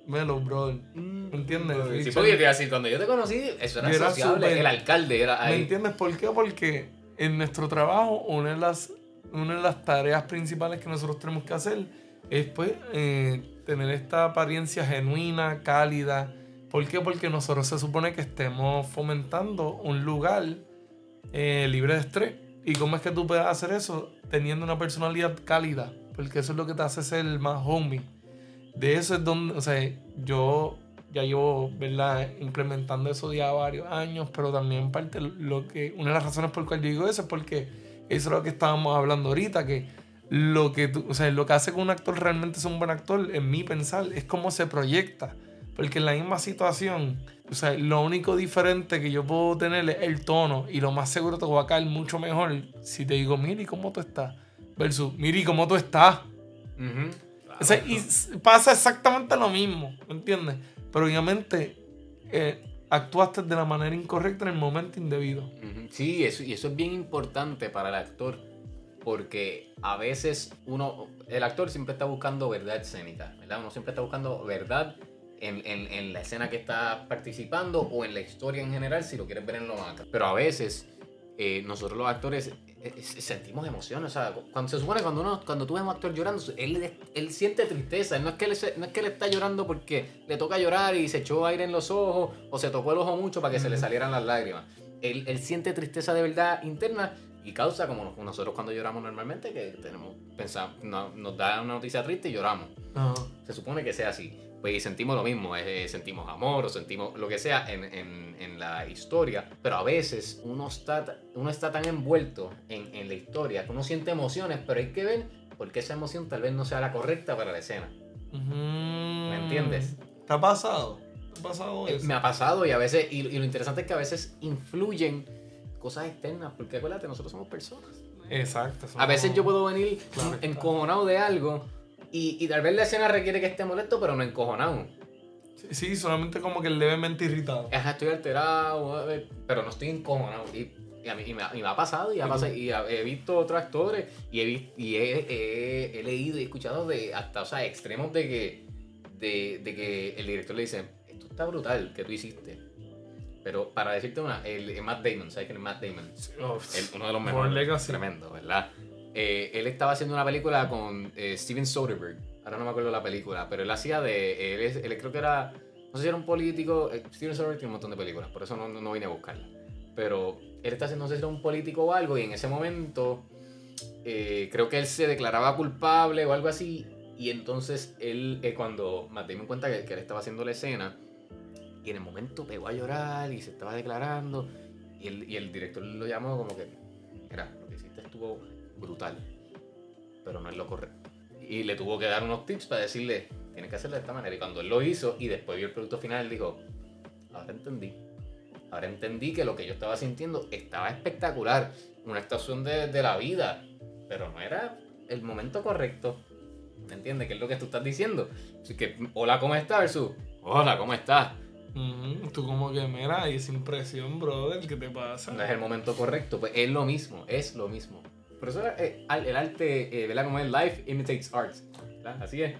mellow, brother. ¿Me entiendes? Sí, Richard- porque te iba a decir, cuando yo te conocí, eso era, Yo era sociable. súper- El alcalde era ¿Me ahí. entiendes por qué? Porque en nuestro trabajo, una de las, una de las tareas principales que nosotros tenemos que hacer es pues eh, tener esta apariencia genuina, cálida. ¿Por qué? Porque nosotros se supone que estemos fomentando un lugar eh, libre de estrés. ¿Y cómo es que tú puedes hacer eso? Teniendo una personalidad cálida. Porque eso es lo que te hace ser más homie. De eso es donde, o sea, yo ya llevo, ¿verdad? Implementando eso ya varios años, pero también parte lo que, una de las razones por las cuales yo digo eso es porque eso es lo que estábamos hablando ahorita, que lo que tú- o sea, lo que hace que un actor realmente sea un buen actor, en mi pensar, es cómo se proyecta. Porque en la misma situación, o sea, lo único diferente que yo puedo tener es el tono y lo más seguro te va a caer mucho mejor si te digo, Miri, ¿cómo tú estás? Versus, Miri, ¿cómo tú estás? Ujú. Y pasa exactamente lo mismo, ¿me entiendes? Pero obviamente eh, actuaste de la manera incorrecta en el momento indebido. Sí, eso, y eso es bien importante para el actor, porque a veces uno, el actor siempre está buscando verdad escénica, ¿verdad? Uno siempre está buscando verdad en, en- la escena que está participando o en la historia en general, si lo quieres ver en lo macro. Pero a veces eh, nosotros los actores sentimos emociones, o sea, cuando se supone cuando uno, cuando tú ves a un actor llorando, él, él siente tristeza, no es, que él, no es que él está llorando porque le toca llorar y se echó aire en los ojos o se tocó el ojo mucho para que se le salieran las lágrimas. Él, él siente tristeza de verdad interna y causa como nos- nosotros cuando lloramos normalmente, que tenemos pensamos, no- nos da una noticia triste y lloramos. Ajá. Se supone que sea así. Pues y sentimos lo mismo, eh, sentimos amor o sentimos lo que sea en, en- en la historia, pero a veces uno está, uno está tan envuelto en, en la historia que uno siente emociones, pero hay que ver por qué esa emoción tal vez no sea la correcta para la escena. ¿Me entiendes? ¿Te ha pasado? ¿Te ha pasado Eh, eso? Me ha pasado y a veces, y, y lo interesante es que a veces influyen cosas externas, porque acuérdate, nosotros somos personas. Exacto. eso A veces yo puedo venir Claro encojonado de algo y, y tal vez la escena requiere que esté molesto, pero no encojonado. Sí, Sí, solamente como que levemente irritado. Ajá, estoy alterado, pero no estoy encojonado. Y, y a mí y me, ha- y me ha pasado, y, ha Sí, pasado, y he visto otros actores, y he, y he, he- he leído y escuchado de hasta, o sea, extremos de que, de, de que el director le dice, esto está brutal que tú hiciste. Pero para decirte una, el, el Matt Damon, ¿sabes quién es Matt Damon? Oh, El- uno de los mejores. Legacy. Tremendo, ¿verdad? Eh, él estaba haciendo una película con eh, Steven Soderbergh. Ahora no me acuerdo la película, pero él hacía de. Él, es- él creo que era. No sé si era un político. eh, Steven Soderbergh tiene un montón de películas, por eso no, no, vine a buscarla. Pero él está haciendo, no sé si era un político o algo, y en ese momento. creo que él se declaraba culpable o algo así. Y entonces él, eh, cuando Matt Damon cuenta que, que él estaba haciendo la escena, y en el momento pegó a llorar y se estaba declarando. Y el, y el director lo llamó como que, mira, lo que hiciste estuvo brutal, pero no es lo correcto. Y le tuvo que dar unos tips para decirle, tienes que hacerlo de esta manera. Y cuando él lo hizo y después vio el producto final, él dijo, ahora entendí. Ahora entendí que lo que yo estaba sintiendo estaba espectacular. Una actuación de, de la vida, pero no era el momento correcto. ¿Me entiendes? ¿Qué es lo que tú estás diciendo? Así que, hola, ¿cómo estás? Versus, hola, ¿cómo estás? Ujú, Tú como que, mira, y esa impresión, brother, ¿qué te pasa? No es el momento correcto, pues es lo mismo, es lo mismo. Por eso eh, el arte, eh, ¿verdad? Como es life imitates art. ¿verdad? Así es.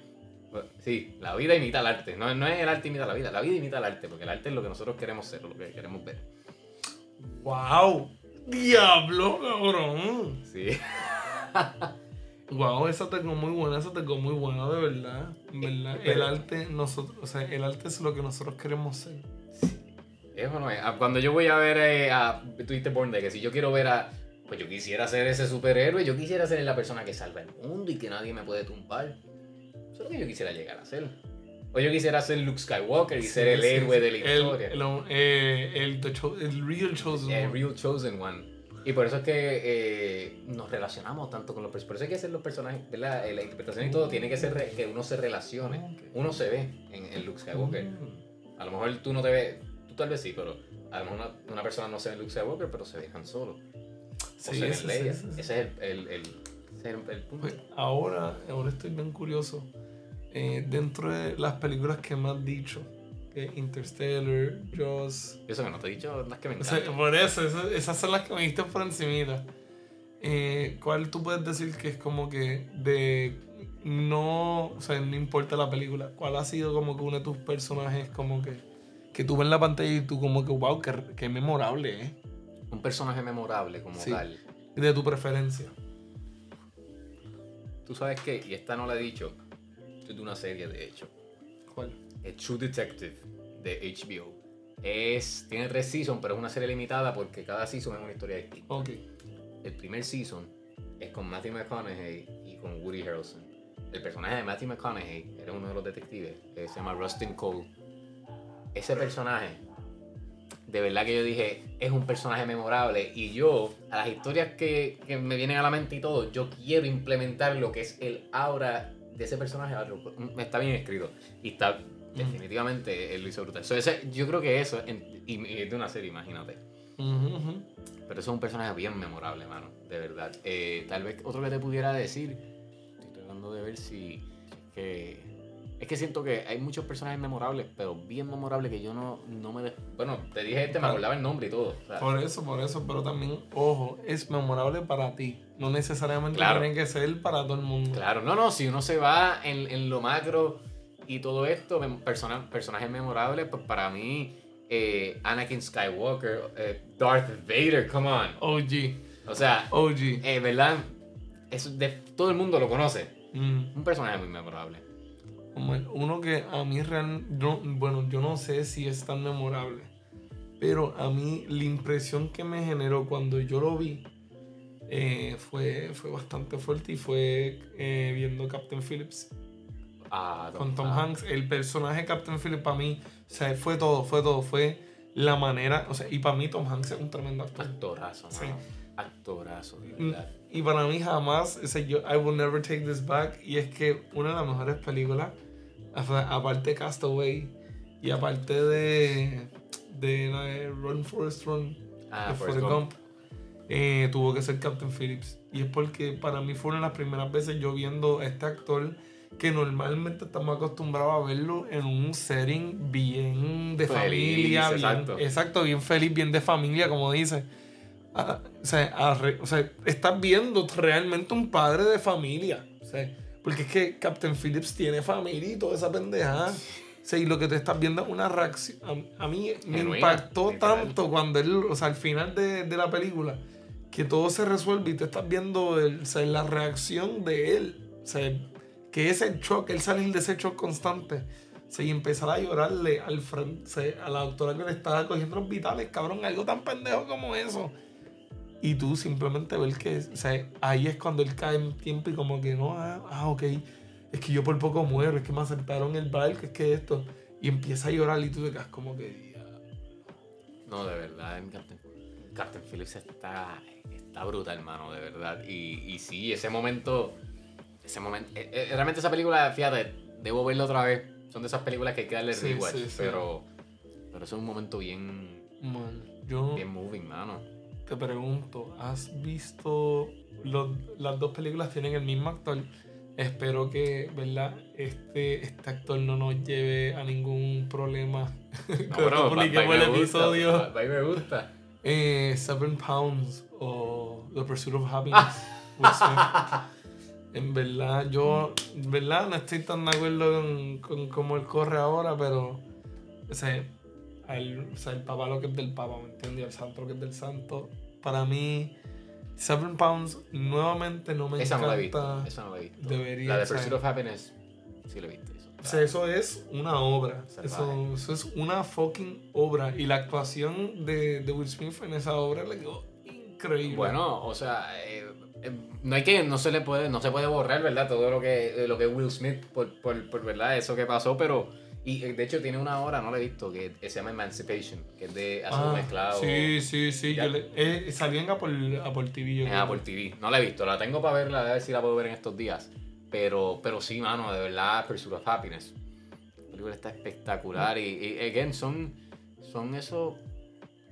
Sí, la vida imita el arte. No, no es el arte imita la vida, la vida imita el arte, porque el arte es lo que nosotros queremos ser, lo que queremos ver. ¡Wow! ¡Diablo, cabrón! Sí. Wow, esa te quedó muy buena, esa te quedó muy buena, de verdad. Verdad. Eh, El arte, nosotros, o sea, el arte es lo que nosotros queremos ser. Eso no es. Ah, Cuando yo voy a ver eh, a. Dijiste Born Day, que si yo quiero ver a. Pues yo quisiera ser ese superhéroe, yo quisiera ser la persona que salva el mundo y que nadie me puede tumbar. Eso es lo que yo quisiera llegar a ser. O yo quisiera ser Luke Skywalker y Sí, ser el sí, héroe sí. de la El- historia. El, eh, el, the cho- el real chosen El one. real chosen one. Y por eso es que eh, nos relacionamos tanto con los personajes. Por eso hay que hacer los personajes, ¿verdad? Eh, La interpretación y todo tiene que ser que uno se relacione. Uno se ve en, en Luke Skywalker. Mm. A lo mejor tú no te ves, tú tal vez sí, pero a lo mejor una, una persona no se ve en Luke Skywalker, pero se ve Han Solo. O Sí, se en sí. Ese es el, el, el- ese es el- punto. Pues ahora, ahora estoy bien curioso. Eh, dentro de las películas que me has dicho, que Interstellar, Jaws, Eso que no te he dicho las que me o sea, encantan. por eso, esas, esas son las que me diste por encimita. Eh, ¿Cuál tú puedes decir que es como que de no, o sea, no importa la película, cuál ha sido como que uno de tus personajes como que que tú ves en la pantalla y tú como que wow, qué, qué memorable, ¿eh? Un personaje memorable como Sí. tal. De tu preferencia. Tú sabes que, y esta no la he dicho, es de una serie de hecho. ¿Cuál? Es True Detective de HBO. Es, tiene tres seasons, pero es una serie limitada porque cada season es una historia distinta. Ok. El primer season es con Matthew McConaughey y con Woody Harrelson. El personaje de Matthew McConaughey era uno de los detectives, que se llama Rustin Cole. Ese personaje, de verdad que yo dije, es un personaje memorable. Y yo, a las historias que, que me vienen a la mente y todo, yo quiero implementar lo que es el aura de ese personaje. Está bien escrito. Y está, definitivamente, él lo hizo brutal. So, ese- yo creo que eso, y, es de una serie, imagínate. Pero eso es un personaje bien memorable, mano. De verdad. Eh, tal vez otro que te pudiera decir. Estoy tratando de ver si. Es que. Es que siento que hay muchos personajes memorables, pero bien memorables que yo no, no me. de- Bueno, te dije este, me acordaba el nombre y todo. Por eso, por eso, pero también, ojo, es memorable para ti. No necesariamente Claro. tiene que ser para todo el mundo. Claro, no, no, si uno se va en, en lo macro y todo esto, persona- personajes memorables, pues para mí, eh, Anakin Skywalker, eh, Darth Vader, come on. OG, O sea, OG. eh, ¿verdad? Eso de, todo el mundo lo conoce. Mm. Un personaje muy memorable. Uno que a mí real, yo- bueno, yo no sé si es tan memorable, pero a mí la impresión que me generó cuando yo lo vi eh, fue, fue bastante fuerte y fue eh, viendo Captain Phillips Ah, con Tom ah, Hanks. El personaje de Captain Phillips para mí, o sea, fue todo, fue todo, fue la manera, o sea, y para mí Tom Hanks es un tremendo actor. Actorazo, Sí. Actorazo, de Mm, verdad. Y para mí jamás, o sea, yo, I will never take this back. Y es que una de las mejores películas, o sea, aparte de Castaway y aparte de, de la de Run Forest Run, Ah, Forrest Forrest Gump. Gump, eh, tuvo que ser Captain Phillips. Y es porque para mí fue una de las primeras veces yo viendo a este actor que normalmente estamos acostumbrados a verlo en un setting bien de Feliz, familia, bien- exacto. exacto, bien feliz, bien de familia, como dice. Ah, o, sea, a o sea, estás viendo realmente un padre de familia. O sea, porque es que Captain Phillips tiene familia y toda esa pendejada. O sea, y lo que te estás viendo es una reacción. A, a mí me Genuina, impactó tanto cuando él, o sea, al final de, de la película, que todo se resuelve y te estás viendo el- o sea, la reacción de él. O sea, que ese shock, el salir de ese shock constante. O sea, y empezar a llorarle al frente, o sea, a la doctora que le estaba cogiendo los vitales, cabrón, algo tan pendejo como eso. Y tú simplemente ver que, o sea, ahí es cuando él cae en tiempo y como que no, ah, ah, ok, es que yo por poco muero, es que me aceptaron el barco, es que esto. Y empieza a llorar y tú te quedas como que, No, de verdad, en Captain, Captain Phillips está, está brutal, hermano, de verdad. Y, y sí, ese momento, ese momento, eh, eh, realmente esa película, fíjate, debo verla otra vez. Son de esas películas que hay que darle Sí, rewatch, sí, sí. pero, pero es un momento bien, man, yo bien moving, mano. Te pregunto, ¿has visto los- las dos películas tienen el mismo actor? Espero que, ¿verdad? Este, este actor no nos lleve a ningún problema. No, bro, publiquemos el episodio. va- va- me gusta. Eh, Seven Pounds o The Pursuit of Happiness. Will Smith. En verdad, yo, en verdad, no estoy tan de acuerdo con, con cómo él corre ahora, pero, o sea, al- o sea, el papá lo que es del papá, ¿me entiendes? Y el santo lo que es del santo. Para mí, Seven Pounds nuevamente no me Esa no la he encanta. visto. Esa no la he visto. Debería la de. Pursuit of Happiness, sí la he visto. eso O sea, eso es una obra. Eso, eso es una fucking obra. Y la actuación de, de Will Smith en esa obra le quedó increíble. Bueno, o sea, eh, eh, no hay que, no se le puede, no se puede borrar, ¿verdad? Todo lo que, lo que Will Smith por, por, por, verdad, eso que pasó, pero y eh, de hecho tiene una hora, no la he visto, que se llama Emancipation, que es de hacer Ah, un esclavo Sí, sí, sí. Yo le- eh, salió en Apple, Apple TV. yo en creo. Apple TV. No la he visto, la tengo para verla, a ver si la puedo ver en estos días. Pero, pero sí, mano, de verdad, Pursuit of Happiness. La película está espectacular y, y again, son, son eso,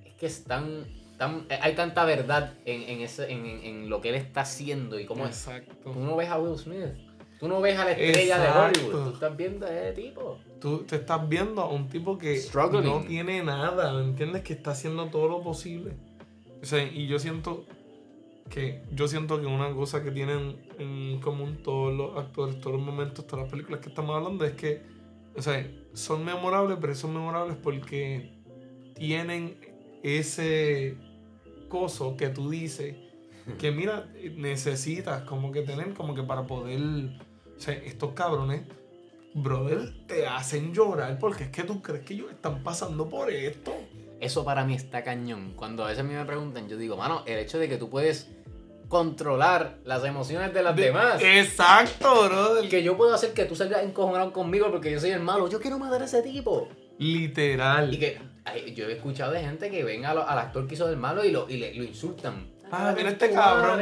es que están, tan, eh, hay tanta verdad en, en, ese, en, en- lo que él está haciendo y cómo es Exacto. Tú no ves a Will Smith. Tú no ves a la estrella Exacto. de Hollywood. Tú estás viendo a ese tipo. Tú te estás viendo a un tipo que Struggling. no tiene nada, ¿me entiendes? Que está haciendo todo lo posible. O sea, y yo siento que yo siento que una cosa que tienen en común todos los actores, todos los momentos, todas las películas que estamos hablando es que, o sea, son memorables, pero son memorables porque tienen ese coso que tú dices que mira, necesitas como que tener como que para poder, o sea, estos cabrones brother, te hacen llorar porque es que tú crees que ellos están pasando por esto. Eso para mí está cañón. Cuando a veces a mí me preguntan, yo digo, mano, el hecho de que tú puedes controlar las emociones de las De- demás. Exacto, brother. Que yo puedo hacer que tú salgas encojonado conmigo porque yo soy el malo. Yo quiero matar a ese tipo. Literal. Y que ay, yo he escuchado de gente que ven a lo- al actor que hizo del malo y lo, y le- lo insultan. Ah, mira este cabrón.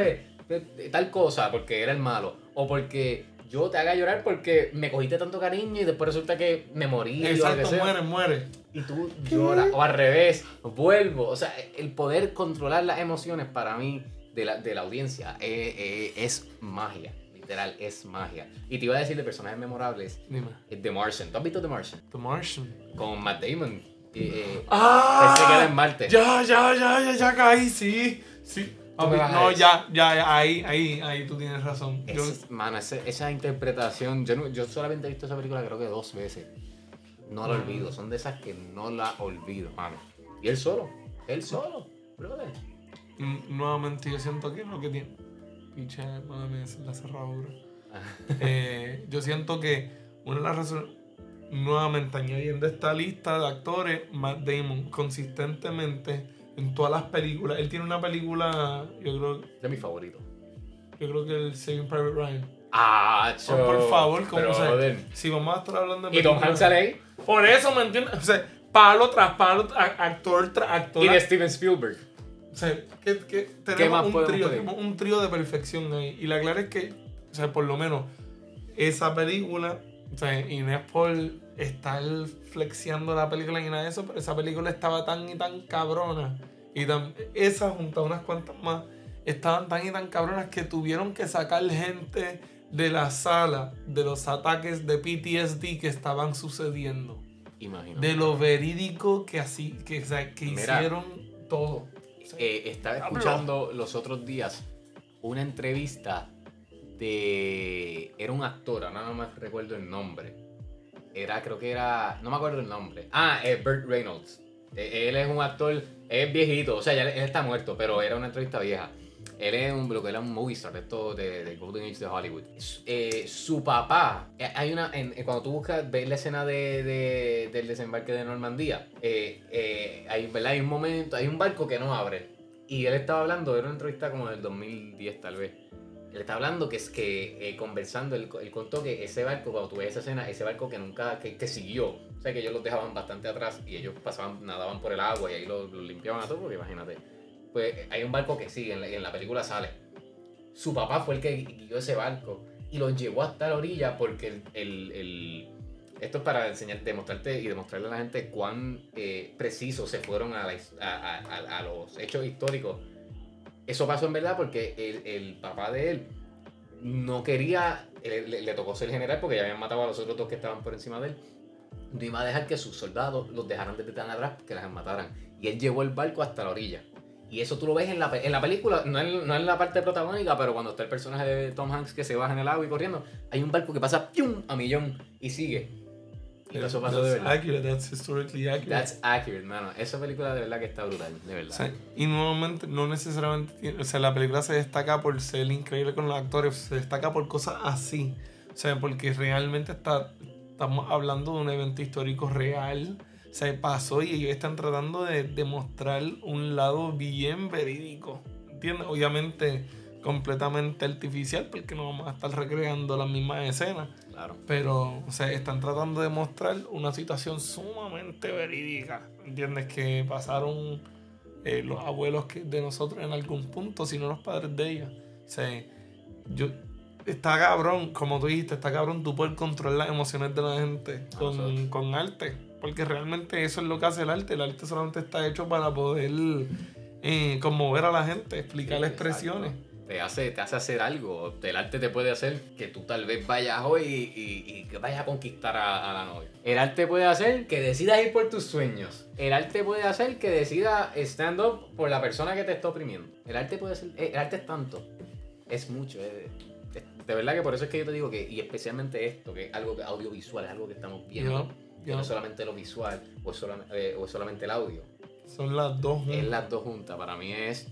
Tal cosa, porque era el malo. O porque yo te haga llorar porque me cogiste tanto cariño y después resulta que me morí. Exacto, sea. muere, muere. Y tú lloras. O al revés, vuelvo. O sea, el poder controlar las emociones para mí de la, de la audiencia eh, eh, es magia. Literal, es magia. Y te iba a decir de personajes memorables. Dime. eh, The Martian. ¿Tú has visto The Martian? The Martian. Con Matt Damon. Eh, eh, ¡Ah! que se queda en Marte. Ya, ya, ya, ya, ya caí, sí. Sí. Tú me vas a no, ya, ya, ahí, ahí, ahí tú tienes razón. Yo- Esa- mano, esa, esa interpretación, yo, no- yo solamente he visto esa película creo que dos veces. No la Mm. olvido, son de esas que no la olvido, mano. Y él solo, él solo, brother. n- nuevamente yo siento que lo que tiene. Piche, mami, es la cerradura. Eh, yo siento que una de las razones, nuevamente añadiendo esta lista de actores, Matt Damon, consistentemente en todas las películas. Él tiene una película, yo creo, De mi favorito. yo creo que el Saving Private Ryan. Ah, Oh, cho, por favor, ¿cómo se. Si vamos a estar hablando de Y Tom Hanks sale ahí. Por eso, ¿me entiendes? O sea, palo tras palo, actor tras actor. Y de Steven Spielberg. O sea, que, que ¿Qué tenemos un trío, tenemos un trío de perfección ahí. Y la clara es que, o sea, por lo menos, esa película, o sea, es por estar flexiando la película ni nada de eso, pero esa película estaba tan y tan cabrona. Y tan, esa junto a unas cuantas más, estaban tan y tan cabronas que tuvieron que sacar gente de la sala de los ataques de PTSD que estaban sucediendo. Imagínate. De lo verídico que así, que, o sea, que Mira. hicieron todo. Eh, estaba escuchando los otros días una entrevista de. Era un actor, no me recuerdo el nombre. Era, creo que era. No me acuerdo el nombre. Ah, eh, Burt Reynolds. Eh, él es un actor, es viejito, o sea, ya él está muerto, pero era una entrevista vieja. Él es un, lo que era un movie star esto de, de Golden Age de Hollywood. Eh, su papá, eh, hay una, en- eh, cuando tú buscas, ves la escena de, de- del desembarque de Normandía, eh, hay, ¿verdad? hay un momento, hay un barco que no abre. Y él estaba hablando, era una entrevista como del 2010 tal vez. Él estaba hablando que es que eh, conversando, él, él contó que ese barco, cuando tú ves esa escena, ese barco que nunca, que, que siguió, o sea que ellos los dejaban bastante atrás y ellos pasaban, nadaban por el agua y ahí los los limpiaban a todos, porque imagínate pues hay un barco que sigue, en la, en la película sale. Su papá fue el que guió ese barco y lo llevó hasta la orilla porque el, el- el- esto es para enseñar, demostrarte y demostrarle a la gente cuán eh, se fueron a, la a- a- a los hechos históricos. Eso pasó en verdad porque el, el papá de él no quería le, tocó ser general porque ya habían matado a los otros dos que estaban por encima de él. No iba a dejar que sus soldados los dejaran desde tan atrás que las mataran. Y él llevó el barco hasta la orilla. Y eso tú lo ves en la, en la película, no en, no en la parte protagónica, pero cuando está el personaje de Tom Hanks que se baja en el agua y corriendo, hay un barco que pasa ¡pium! a millón y sigue. Eso pasó de That's verdad. accurate, that's historically accurate. That's accurate, mano. Esa película de verdad que está brutal, de O verdad. sea, y nuevamente, no necesariamente tiene- o sea, la película se destaca por ser increíble con los actores, se destaca por cosas así. O sea, porque realmente está, estamos hablando de un evento histórico real. Se pasó y ellos están tratando de demostrar un lado bien verídico. ¿Entiendes? Obviamente completamente artificial porque no vamos a estar recreando las mismas escenas. Claro. Pero, o sea, están tratando de mostrar una situación sumamente verídica. ¿Entiendes? Que pasaron eh, los abuelos que- de nosotros en algún punto, si no los padres de ellos. O sea, yo. Está cabrón, como tú dijiste, está cabrón tú poder controlar las emociones de la gente con, Nosotros. con arte. Porque realmente eso es lo que hace el arte. El arte solamente está hecho para poder eh, conmover a la gente, explicar Sí, expresiones. exacto. Te hace, te hace hacer algo. El arte te puede hacer que tú tal vez vayas hoy y, y- y que vayas a conquistar a, a la novia. El arte puede hacer que decidas ir por tus sueños. El arte puede hacer que decidas stand up por la persona que te está oprimiendo. El arte puede ser. El arte es tanto. Es mucho. es- es- de verdad que por eso es que yo te digo que, y especialmente esto, que es algo audiovisual, es algo que estamos viendo. Yo- Que no es solamente lo visual o es eh, o es solamente el audio. son las dos Es juntas. las dos juntas. Para mí es.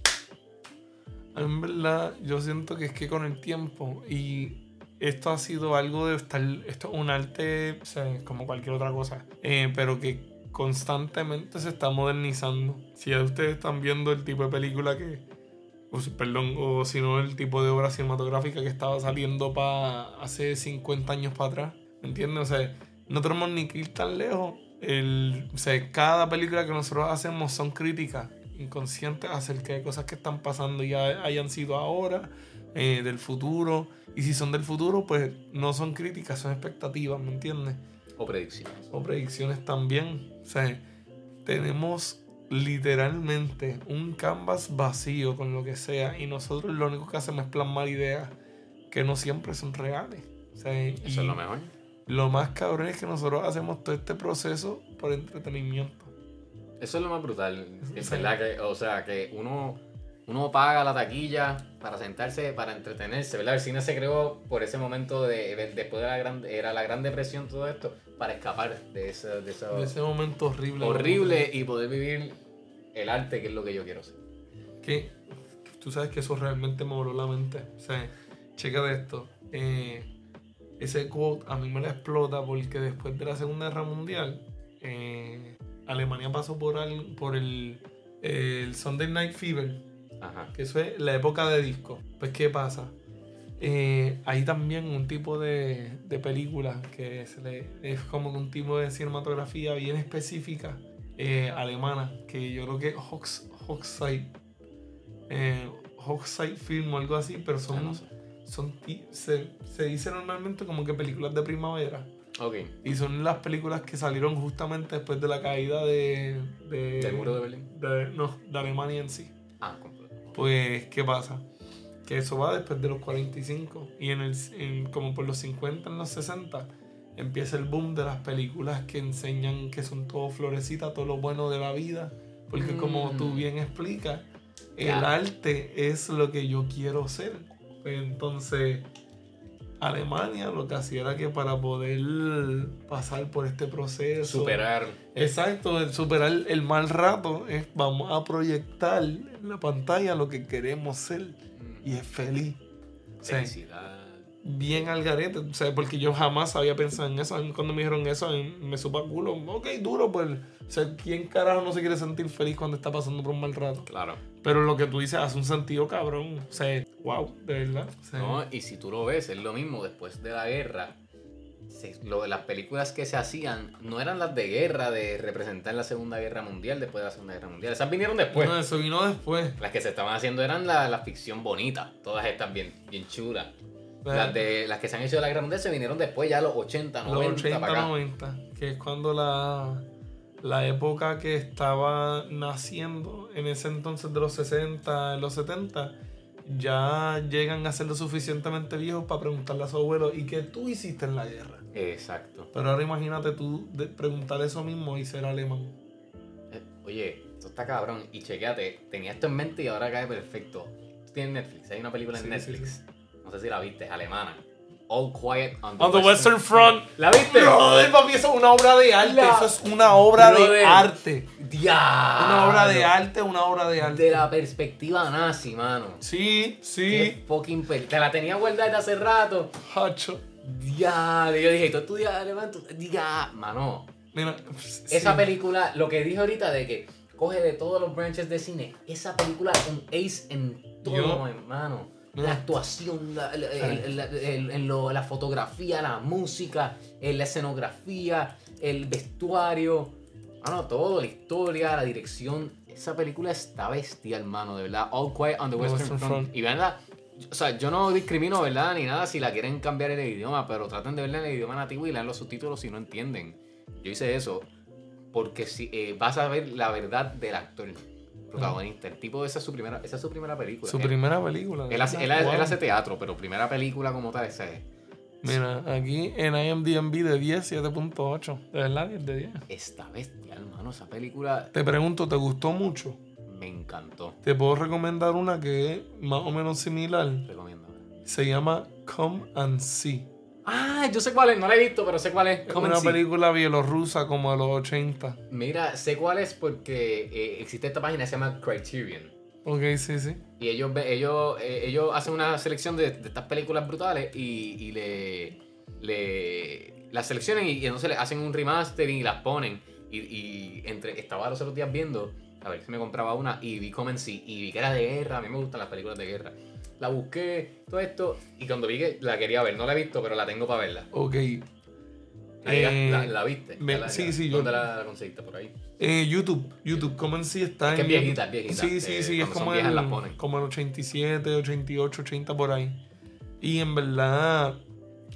En verdad, yo siento que es que con el tiempo y esto ha sido algo de estar, esto es un arte, o sea, como cualquier otra cosa, eh, pero que constantemente se está modernizando. Si ya ustedes están viendo el tipo de película que, o perdón, o si no el tipo de obra cinematográfica que estaba saliendo para hace 50 años para atrás, ¿me entiendes? O sea, no tenemos ni que ir tan lejos. El, o sea, cada película que nosotros hacemos son críticas inconscientes acerca de cosas que están pasando ya hayan sido ahora, eh, del futuro. Y si son del futuro, pues no son críticas, son expectativas, ¿me entiendes? O predicciones. O predicciones también. O sea, tenemos literalmente un canvas vacío con lo que sea y nosotros lo único que hacemos es plasmar ideas que no siempre son reales. O sea, Eso y es lo mejor. lo más cabrón es que nosotros hacemos todo este proceso por entretenimiento. Eso es lo más brutal. Es verdad que, o sea, que uno, uno paga la taquilla para sentarse, para entretenerse, ¿verdad? El cine se creó por ese momento de, de- después de la gran, era la Gran Depresión, todo esto, para escapar de ese, de ese De ese momento horrible. horrible y poder vivir el arte, que es lo que yo quiero ser. que tú sabes que eso realmente me voló la mente. O sea, checa de esto. Eh, ese quote a mí me la explota porque después de la Segunda Guerra Mundial, eh, Alemania pasó por, al- por el, el Sunday Night Fever, Ajá. que eso es la época de disco. Pues, ¿qué pasa? Eh, hay también un tipo de, de película que se le, es como un tipo de cinematografía bien específica eh, alemana, que yo creo que es Hox, Hochzeit, eh, Hochzeit Film o algo así, pero Ah, son, no sé. son ti- se, se dice normalmente como que películas de primavera. Ok. Y son las películas que salieron justamente después de la caída de... de Del muro de Berlín. de- no, de Alemania en sí. Ah, completo. Pues, ¿qué pasa? Que eso va después de los 45 y en el, en- como por los 50, en los 60, empieza el boom de las películas que enseñan que son todo florecita, todo lo bueno de la vida. Porque como tú Mm. bien explicas, el arte es lo que yo quiero ser. Pues entonces, Alemania lo que hacía era que para poder pasar por este proceso... Superar. Exacto, el superar el mal rato es vamos a proyectar en la pantalla lo que queremos ser y es feliz. O sea, Felicidad. bien al garete, o sea, porque yo jamás había pensado en eso. Cuando me dijeron eso, me supo a culo. Ok, duro, pues. O sea, ¿quién carajo no se quiere sentir feliz cuando está pasando por un mal rato? Claro. Pero lo que tú dices hace un sentido cabrón. O sea, wow, de verdad. O sea, No, y si tú lo ves, es lo mismo después de la guerra. se- lo- las películas que se hacían no eran las de guerra, de representar la Segunda Guerra Mundial después de la Segunda Guerra Mundial. Esas vinieron después. no, eso vino después. Las que se estaban haciendo eran la, la ficción bonita. Todas estas bien, bien chulas. Sea, Las, de, las que se han hecho de la Guerra Mundial se vinieron después, ya los 80, 90 los 80, para acá. 90, que es cuando la, la época que estaba naciendo en ese entonces de los 60, los 70, ya llegan a ser lo suficientemente viejos para preguntarle a su abuelo, ¿y qué tú hiciste en la guerra? Exacto. Pero ahora imagínate tú de preguntar eso mismo y ser alemán. Eh, Oye, esto está cabrón. Y chequeate, tenía esto en mente y ahora cae perfecto. Tú tienes Netflix, hay una película en Sí, Netflix. No sé si la viste, es alemana. All Quiet on the, On the Western Front. ¿La viste? Brother, papi, eso es una obra de arte. La- Eso es una obra de Brother. arte. Diablo. Una obra de arte, una obra de arte. De la perspectiva nazi, mano. Sí, Qué sí. fucking pel- Te la tenía guardada desde hace rato. Hacho. Diablo. Yo dije, tú estudias alemán, tú. Diga, mano. Mira, Esa sí. película, lo que dije ahorita de que coge de todos los branches de cine, esa película es un ace en todo, Yo- hermano. La actuación, la, la- el- el- el- el- lo- la fotografía, la música, la escenografía, el vestuario, mano, todo, la historia, la dirección. Esa película está bestia, hermano, de verdad. All Quiet on the Western, Western Front. Front. Y verdad, o sea, yo no discrimino, ¿verdad? Ni nada si la quieren cambiar el idioma, pero traten de verla en el idioma nativo y lean los subtítulos si no entienden. Yo hice eso porque si eh, vas a ver la verdad del actor protagonista. El tipo, esa es su primera, esa es su primera película. Su Él- primera película. él, hace, él, Wow. él hace teatro, pero primera película como tal, esa es. Mira, aquí en IMDb de 10, 7.8. De verdad, 10 de 10. Está bestia, hermano. Esa película Te pregunto, ¿te gustó mucho? me encantó. Te puedo recomendar una que es más o menos similar. Recomiendo. Se llama Come and See. Ah, yo sé cuál es, no la he visto, pero sé cuál es. Es una película bielorrusa como de los 80. Mira, sé cuál es porque eh, existe esta página que se llama Criterion. Ok, sí, sí. Y ellos, ellos, eh, ellos hacen una selección de, de estas películas brutales y, y le, le las seleccionan y, y entonces le hacen un remastering y las ponen. Y, y entre estaba los otros días viendo, a ver si me compraba una y vi Come and See, y vi que era de guerra. A mí me gustan las películas de guerra. La busqué, todo esto, y cuando vi que la quería ver, no la he visto, pero la tengo para verla. Ok. Eh, la, la viste? me- la- sí, sí, yo- ¿Dónde la, la conseguiste? Por ahí. Eh, YouTube. YouTube. Come and See está Es que en es viejita, es viejita. Sí, sí, Eh, sí. Es como viejas ponen. como el 87, 88, 80 por ahí. Y en verdad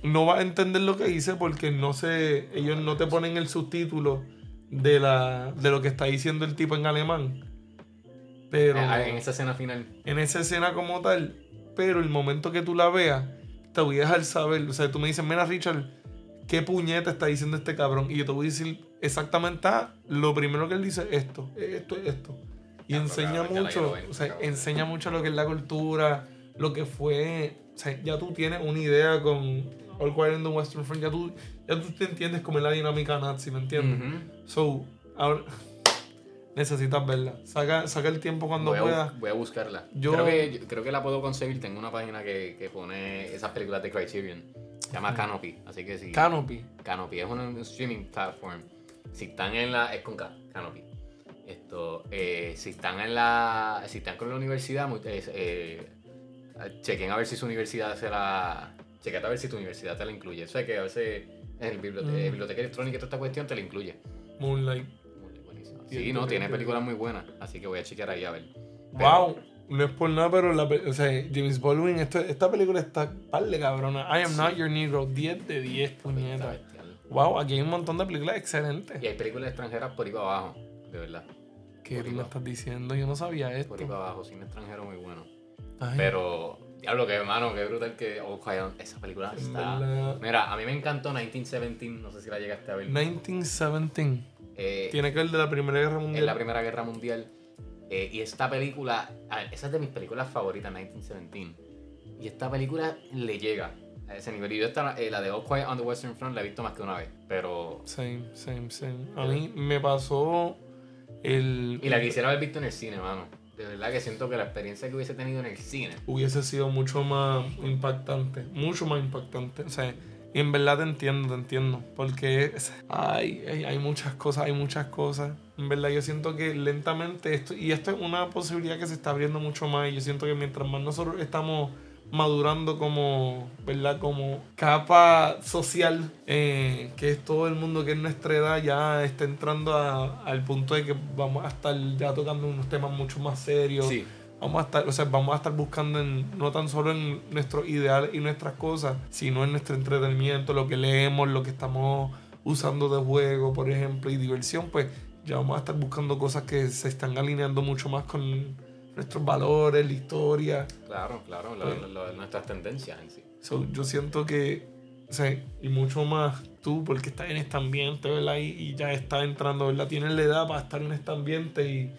no vas a entender lo que dice porque no sé, ellos no te ponen el subtítulo de la de lo que está diciendo el tipo en alemán. Pero Eh, en esa escena final. en esa escena como tal, pero el momento que tú la veas, te voy a dejar saber. O sea, tú me dices, mira, Richard, ¿qué puñeta está diciendo este cabrón? Y yo te voy a decir exactamente, ah, lo primero que él dice es esto, esto, esto. Y Ya, enseña cabrón, mucho, ver, o sea, cabrón. enseña mucho lo que es la cultura, lo que fue. O sea, ya tú tienes una idea con All Quiet on the Western Front, ya tú, ya tú te entiendes cómo es la dinámica nazi, ¿me entiendes? So, ahora necesitas verla. Saca, saca el tiempo cuando voy, a, puedas. voy a buscarla. Yo- Creo, que, creo que la puedo conseguir. Tengo una página que, que pone esas películas de Criterion. Se llama Canopy. Así que sí. Canopy. Canopy es una un streaming platform. Si están en la. Es con K, Canopy. Esto. eh, si están en la. Si están con la universidad, eh, eh, chequen a ver si su universidad se la. Chequete a ver si tu universidad te la incluye. Sé que a veces en el bibliote- Mm. biblioteca electrónica y toda esta cuestión te la incluye. Moonlight. Sí, no, tiene películas muy buenas. Así que voy a chequear ahí a ver. Wow. No es por nada, pero la, o sea, James Baldwin, esta, esta película está par de cabrona. I am not your negro. 10 de 10, Está puñeta. Wow, aquí hay un montón de películas excelentes. Y hay películas extranjeras por ahí para abajo, de verdad. ¿Qué me estás diciendo? Yo no sabía esto. Por ahí para abajo, cine extranjero muy bueno. Ay, Pero, diablo, que hermano, qué brutal que Oh Quiet esa película está. Mira, a mí me encantó 1917, no sé si la llegaste a ver. 1917. Eh, Tiene que ver de la Primera Guerra Mundial. la Primera Guerra Mundial. eh, y esta película, esa es de mis películas favoritas, 1917. Y esta película le llega a ese nivel. Y yo esta, eh, la de All Quiet on the Western Front la he visto más que una vez. Pero. Same, same, same. A mí me pasó el... Y la quisiera haber visto en el cine, mano. De verdad que siento que la experiencia que hubiese tenido en el cine. hubiese sido mucho más impactante, mucho más impactante. O sea, y en verdad te entiendo, te entiendo, porque es- hay, muchas cosas, hay muchas cosas. En verdad yo siento que lentamente esto, y esto es una posibilidad que se está abriendo mucho más, y yo siento que mientras más nosotros estamos madurando como, ¿verdad? Como capa social, eh, que es todo el mundo que es nuestra edad, ya está entrando a- al punto de que vamos a estar ya tocando unos temas mucho más serios Sí. Vamos a estar, o sea, vamos a estar buscando en, no tan solo en nuestros ideales y nuestras cosas, sino en nuestro entretenimiento, lo que leemos, lo que estamos usando de juego, por ejemplo, y diversión, pues ya vamos a estar buscando cosas que se están alineando mucho más con nuestros valores, la historia. Claro, claro, lo, nuestras tendencias en sí. yo siento que, o sea, y mucho más tú, porque estás en este ambiente, ¿verdad? Y, y ya estás entrando, ¿verdad? Tienes la edad para estar en este ambiente y,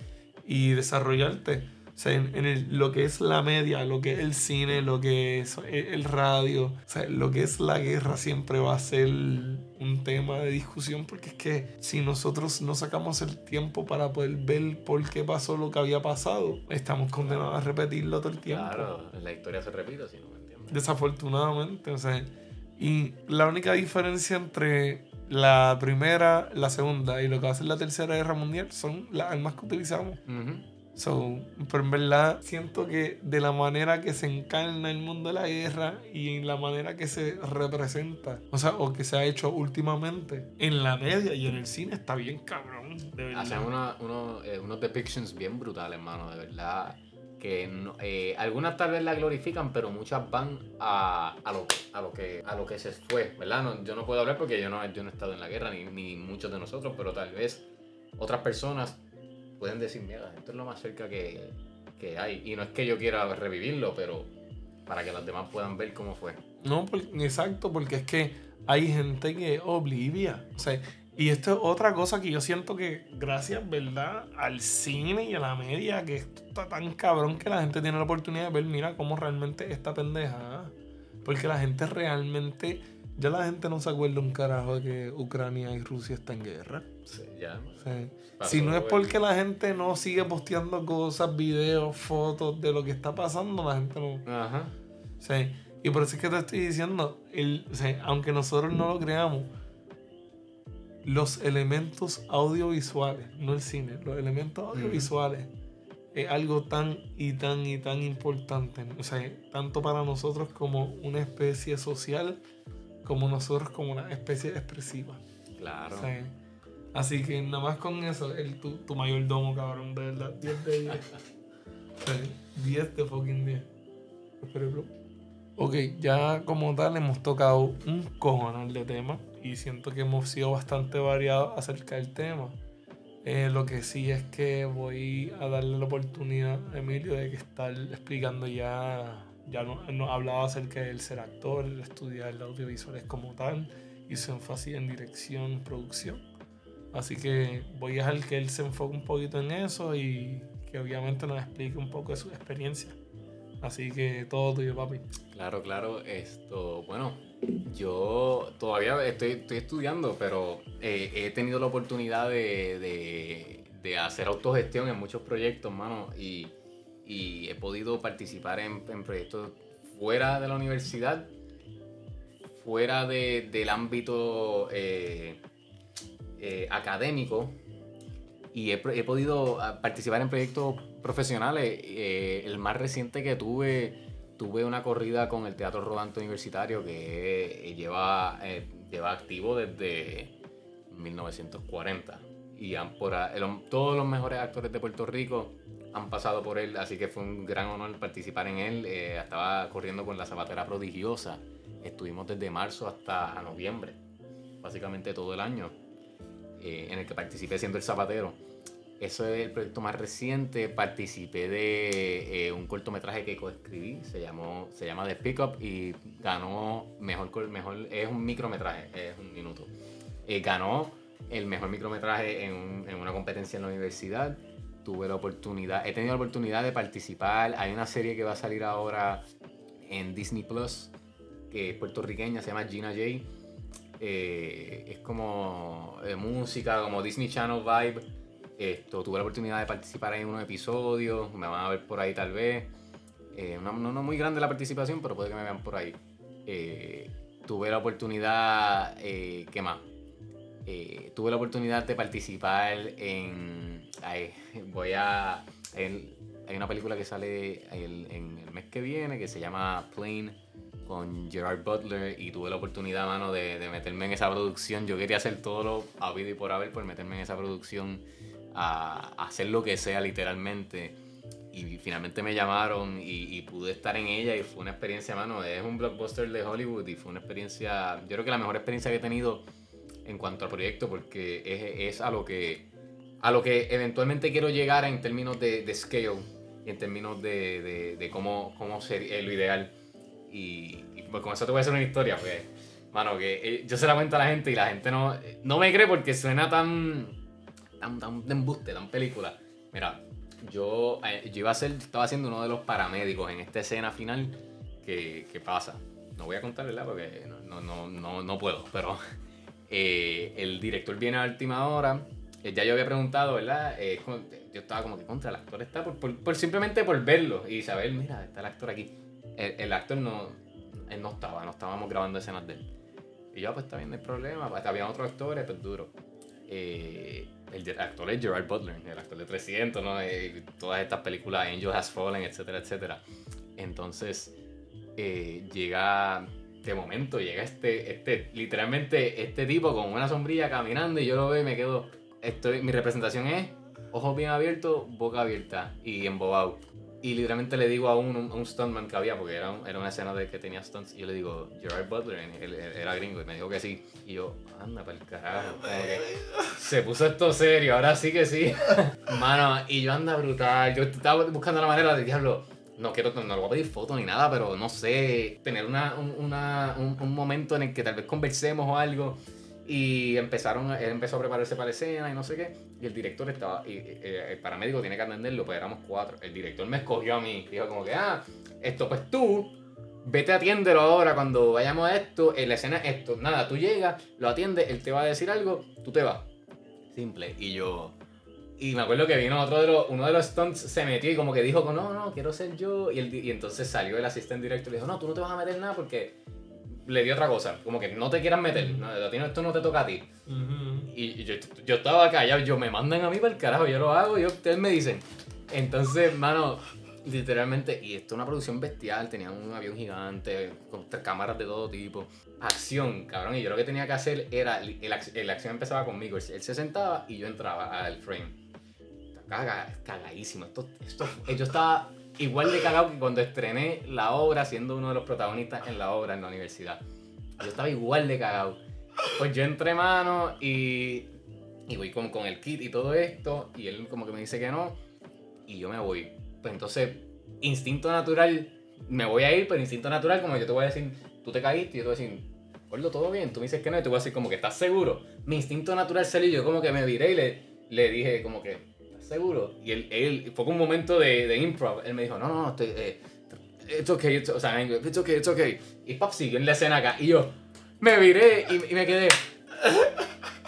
y desarrollarte o sea, en, lo que es la media, lo que es el cine, lo que es el radio, o sea, lo que es la guerra siempre va a ser un tema de discusión porque es que si nosotros no sacamos el tiempo para poder ver por qué pasó lo que había pasado, estamos condenados a repetirlo todo el tiempo. Claro, la historia se repite si no me entiendes. Desafortunadamente, o sea, y la única diferencia entre la primera, la segunda y lo que va a ser la tercera guerra mundial son las armas que utilizamos. So, pero en verdad siento que de la manera que se encarna el mundo de la guerra y en la manera que se representa, o sea, o que se ha hecho últimamente en la media y en el cine está bien cabrón, de verdad. Hacen unos, eh, unos depictions bien brutales, hermano, de verdad. Que eh, algunas tal vez la glorifican, pero muchas van a, a, lo, a, lo, que, a lo que se fue, ¿verdad? No, yo no puedo hablar porque yo no, yo no he estado en la guerra, ni, ni muchos de nosotros, pero tal vez otras personas pueden decir, mira, esto es lo más cerca que, hay. Y no es que yo quiera revivirlo, pero para que los demás puedan ver cómo fue. No, exacto, porque es que hay gente que oblivia. O sea, y esto es otra cosa que yo siento que gracias, ¿verdad? Al cine y a la media, que esto está tan cabrón que la gente tiene la oportunidad de ver, mira, cómo realmente esta pendeja. Porque la gente realmente, ya la gente no se acuerda un carajo de que Ucrania y Rusia están en guerra. Sí, ya. Sí si no es porque la gente no sigue posteando cosas, videos, fotos de lo que está pasando, la gente no. Ajá. Sí. Y por eso es que te estoy diciendo, el, aunque nosotros no lo creamos, los elementos audiovisuales, no el cine, los elementos audiovisuales es algo tan y tan y tan importante. O sea, tanto para nosotros como una especie social, como nosotros como una especie expresiva. Claro. Así que nada más con eso, el, tu, tu mayordomo, cabrón, de verdad. 10 de 10. 10 de fucking 10. Ok, ya como tal hemos tocado un cojonal de temas y siento que hemos sido bastante variados acerca del tema. Eh, lo que sí es que voy a darle la oportunidad a Emilio de que estar explicando ya, ya nos no hablado acerca del ser actor, el estudiar el audiovisuales como tal, hizo énfasis en dirección, producción. Así que voy a dejar que él se enfoque un poquito en eso y que obviamente nos explique un poco de su experiencia. Así que todo tuyo, papi. Claro, claro. Esto, bueno, yo todavía estoy, estoy estudiando, pero eh, he tenido la oportunidad de, de, hacer autogestión en muchos proyectos, mano, y, y he podido participar en, proyectos fuera de la universidad, fuera de, del ámbito eh, eh, académico y he, podido ah, participar en proyectos profesionales. Eh, el más reciente que tuve, tuve una corrida con el Teatro Rodante Universitario que lleva, lleva activo desde 1940. Y por, todos los mejores actores de Puerto Rico han pasado por él, así que fue un gran honor participar en él. estaba corriendo con la Zapatera Prodigiosa. Estuvimos desde marzo hasta noviembre, básicamente todo el año. Eh, en el que participé siendo el zapatero. Eso es el proyecto más reciente. Participé de eh, un cortometraje que coescribí, se, llamó, se llama The Pickup y ganó mejor, mejor, es un micrometraje, es un minuto. Eh, ganó el mejor micrometraje en, en, una competencia en la universidad. Tuve la oportunidad, he tenido la oportunidad de participar. Hay una serie que va a salir ahora en Disney Plus, que es puertorriqueña, se llama Gina J eh, es como de música, como Disney Channel vibe. Esto, tuve la oportunidad de participar en unos episodios, me van a ver por ahí tal vez. Eh, no, no, muy grande la participación, pero puede que me vean por ahí. Eh, tuve la oportunidad, ¿qué más? tuve la oportunidad de participar en... voy a... hay una película que sale en el mes que viene que se llama Plane con Gerard Butler y tuve la oportunidad, mano, de, meterme en esa producción. Yo quería hacer todo lo habido y por haber por meterme en esa producción, a, hacer lo que sea literalmente. Y finalmente me llamaron y, pude estar en ella y fue una experiencia, mano, es un blockbuster de Hollywood y fue una experiencia, yo creo que la mejor experiencia que he tenido en cuanto al proyecto porque es, es a lo que a lo que eventualmente quiero llegar en términos de, de scale en términos de, de, de cómo, cómo sería lo ideal. Y, y, pues con eso te voy a hacer una historia, pues, mano, que eh, yo se la cuento a la gente y la gente no, no me cree porque suena tan, tan, tan de embuste, tan película. Mira, yo, eh, yo iba a ser, estaba haciendo uno de los paramédicos en esta escena final que, que pasa. No voy a contar, ¿verdad? Porque no, no, no, no puedo, pero eh, el director viene a última hora. Eh, ya yo había preguntado, ¿verdad? Eh, yo estaba como que contra el actor está por, simplemente por verlo y saber, mira, está el actor aquí. El, actor no, él no estaba, no estábamos grabando escenas de él. Y yo, pues está bien, no hay problema. Pues, había otros actores, pues duro. Eh, el actor es Gerard Butler, el actor de 300, ¿no? Todas estas películas, Angel Has Fallen, etcétera, etcétera. Entonces, llega de momento, llega este, este, literalmente este tipo con una sombrilla caminando y yo lo veo y me quedo, estoy, mi representación es ojos bien abiertos, boca abierta y embobado. Y literalmente le digo a un, a un stuntman que había, porque era, un- era una escena de que tenía stunts, y yo le digo, Gerard Butler, él, él era gringo, y me dijo que sí. Y yo, anda para el carajo. Que se puso esto serio, ahora sí que sí. Mano, y yo anda brutal. Yo estaba buscando la manera de diablo. No quiero, no le voy a pedir foto ni nada, pero no sé, tener una, un, una- un- un momento en el que tal vez conversemos o algo. Y empezaron, él empezó a prepararse para la escena y no sé qué. Y el director estaba, y, eh, el paramédico tiene que atenderlo, pues éramos cuatro. El director me escogió a mí. Dijo como que, ah, esto pues tú, vete atiéndelo ahora cuando vayamos a esto. En la escena es esto. Nada, tú llegas, lo atiendes, él te va a decir algo, tú te vas. Simple. Y yo... Y me acuerdo que vino otro de los, uno de los stunts, se metió y como que dijo, no, no, quiero ser yo. Y, el, y entonces salió el asistente director y dijo, no, tú no te vas a meter nada porque le dio otra cosa. Como que no te quieras meter, no, a ti no- esto no te toca a ti. Y, y yo, yo estaba callado, yo me mandan a mí para el carajo, yo lo hago, yo, ustedes me dicen. Entonces, mano, literalmente, y esto es una producción bestial, tenían un avión gigante, con cámaras de todo tipo. Acción, cabrón, y yo lo que tenía que hacer era, el, ac- el acción empezaba conmigo, él, él se sentaba y yo entraba al frame. Caga, cagadísimo, esto, esto, yo estaba igual de cagado que cuando estrené la obra siendo uno de los protagonistas en la obra en la universidad. Yo estaba igual de cagado. Pues yo entré mano y, y voy con, con el kit y todo esto y él como que me dice que no y yo me voy. Pues entonces, instinto natural, me voy a ir, pero instinto natural como yo te voy a decir, tú te caíste y yo te voy a decir, Gordo, todo bien, tú me dices que no y te voy a decir como que estás seguro. Mi instinto natural salió yo como que me viré y le, le dije como que, ¿estás seguro? Y él, él fue un momento de, de improv, él me dijo, no, no, no, estoy... Eh, It's okay, it's, o sea, it's okay, it's okay. Y pap siguió en la escena acá. Y yo me viré y, y me quedé.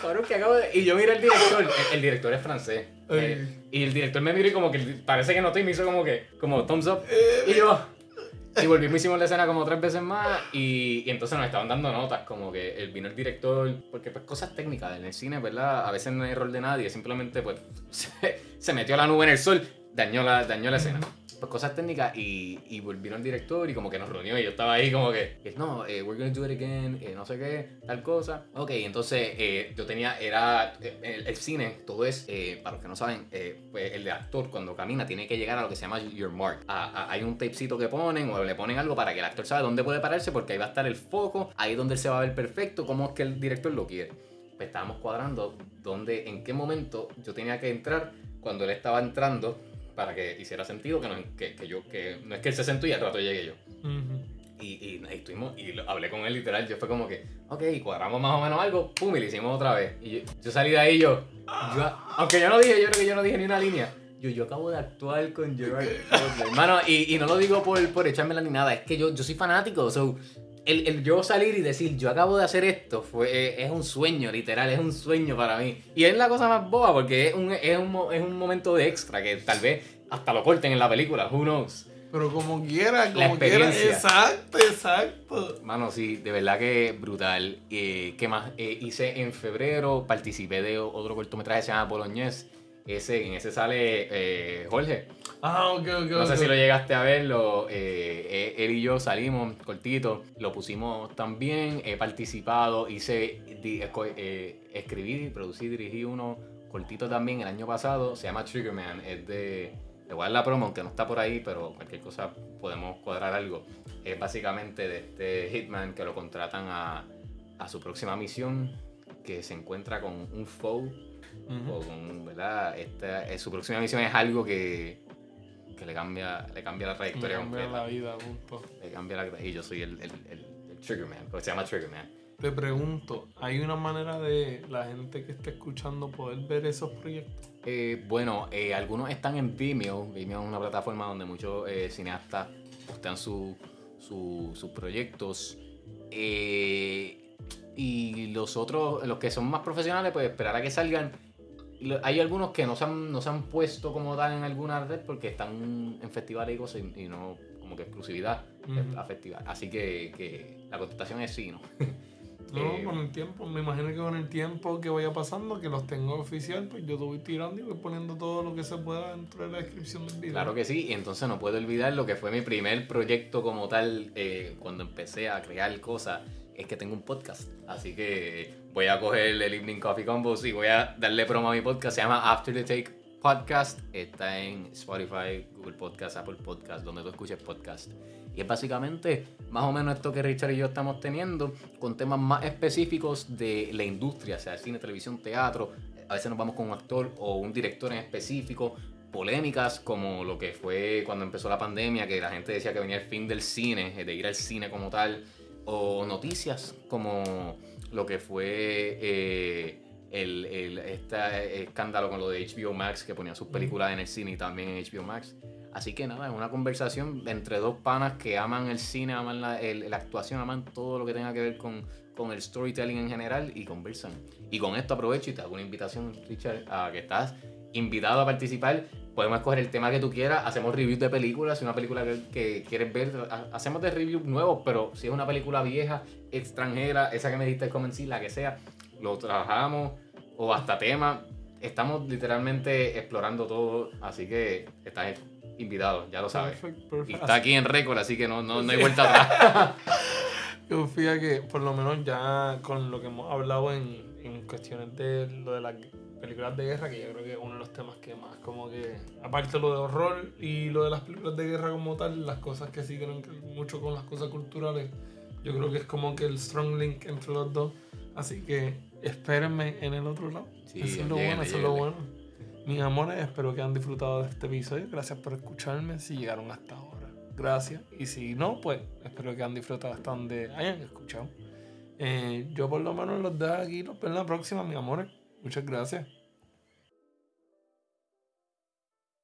Cabrón, que acabo de. Y yo miré al director. El, el director es francés. Eh, y el director me miró y como que parece que notó y me hizo como que. Como thumbs up. Y yo. Y volvimos, hicimos la escena como tres veces más y, entonces nos estaban dando notas, como que él vino el director, porque pues cosas técnicas en el cine, ¿verdad? A veces no hay error de nadie, simplemente pues se, se metió la nube en el sol, dañó la, dañó la escena. Pues cosas técnicas y, y volvieron el director y como que nos reunió y yo estaba ahí como que, no, eh, we're gonna do it again, eh, no sé qué, tal cosa. Ok, entonces eh, yo tenía, era, eh, el, el cine, todo es, eh, para los que no saben, eh, pues el actor cuando camina tiene que llegar a lo que se llama your mark. A- a- hay un tapecito que ponen o le ponen algo para que el actor sabe dónde puede pararse porque ahí va a estar el foco, ahí donde él se va a ver perfecto, cómo es que el director lo quiere. Pues estábamos cuadrando dónde, en qué momento yo tenía que entrar cuando él estaba entrando para que hiciera sentido que no, que, que yo, que no es que él se sentó y al rato llegué yo. Ujú. Y, y, y estuvimos, y lo- hablé con él literal, yo fue como que, ok, cuadramos más o menos algo, pum, y lo hicimos otra vez. Y yo, yo salí de ahí yo, yo- aunque yo no dije, yo creo que yo no dije ni una línea. Yo, yo acabo de actuar con Gerard Butler. Hermano, y, y no lo digo por, por echármela ni nada, es que yo, yo soy fanático, so, el, el yo salir y decir, yo acabo de hacer esto, fue, eh, es un sueño, literal, es un sueño para mí. Y es la cosa más boba, porque es un, es un, es un momento de extra, que tal vez hasta lo corten en la película, who knows. Pero como quiera, como quiera. Exacto, exacto. Mano, sí, de verdad que brutal. Eh, ¿Qué más? Eh, hice en febrero, participé de otro cortometraje que se llama Boloñez. Ese, en ese sale eh, Jorge. Ah, ok, ok. No sé si lo llegaste a verlo. eh, eh, él y yo salimos cortito, lo pusimos también. He participado, hice, di- eh, escribí, producí, dirigí uno cortito también el año pasado. Se llama Triggerman. Es de. Le voy a dar la promo, aunque no está por ahí, pero cualquier cosa podemos cuadrar algo. Es básicamente de este Hitman que lo contratan a, a su próxima misión, que se encuentra con un foe O con, ¿verdad? Esta, eh, su próxima misión es algo que, que le cambia, le cambia la trayectoria Me cambia completa. la vida, punto. Le cambia la Y yo soy el, el, el, el Triggerman, porque se llama Triggerman. Te pregunto, ¿hay una manera de la gente que esté escuchando poder ver esos proyectos? Eh, bueno, eh, algunos están en Vimeo. Vimeo es una plataforma donde muchos eh, cineastas postean su- su- sus proyectos. Eh, y los otros, los que son más profesionales, pues esperar a que salgan. Hay algunos que no se han, no se han puesto como tal en alguna red porque están en festivales y cosas y, y no como que exclusividad Ujú. a festival. Así que, que la contestación es sí, ¿no? No, Eh, con el tiempo, me imagino que con el tiempo que vaya pasando, que los tengo oficial, pues yo te voy tirando y voy poniendo todo lo que se pueda dentro de la descripción del video. Claro que sí, y entonces no puedo olvidar lo que fue mi primer proyecto como tal eh, cuando empecé a crear cosas, es que tengo un podcast. Así que voy a coger el Evening Coffee Combos y voy a darle promo a mi podcast. Se llama After the Take Podcast. Está en Spotify, Google Podcast, Apple Podcast, donde tú escuches podcast. Y es básicamente más o menos esto que Richard y yo estamos teniendo con temas más específicos de la industria, sea cine, televisión, teatro. A veces nos vamos con un actor o un director en específico polémicas como lo que fue cuando empezó la pandemia, que la gente decía que venía el fin del cine, de ir al cine como tal, o noticias como lo que fue eh, el, el- este escándalo con lo de HBO Max, que ponía sus películas en el cine y también en HBO Max. Así que nada, es una conversación entre dos panas que aman el cine, aman la, el- la actuación, aman todo lo que tenga que ver con, con el storytelling en general y conversan. Y con esto aprovecho y te hago una invitación, Richard, a que estás invitado a participar. Podemos escoger el tema que tú quieras, hacemos reviews de películas, si una película que, que quieres ver, ha- hacemos de reviews nuevos, pero si es una película vieja, extranjera, esa que me diste como en sí, la que sea, lo trabajamos, o hasta tema. Estamos literalmente explorando todo, así que estás invitado, ya lo sabes. Perfecto, Y perfecto. está aquí en récord, así que no, no, no hay vuelta atrás. Confía que por lo menos ya con lo que hemos hablado en, en cuestiones de lo de las películas de guerra, que yo creo que es uno de los temas que más como que, aparte lo de horror y lo de las películas de guerra como tal, las cosas que sí tienen mucho con las cosas culturales, yo creo que es como que el strong link entre los dos. Así que espérenme en el otro lado. Sí, eso es lo lléguenle, bueno, eso es lo bueno. Mis amores, espero que hayan disfrutado de este episodio. Gracias por escucharme si llegaron hasta ahora. Gracias. Y si no, pues espero que hayan disfrutado hasta donde hayan escuchado. Eh, yo por lo menos los dejo aquí. Los veo en la próxima, mis amores. Muchas gracias.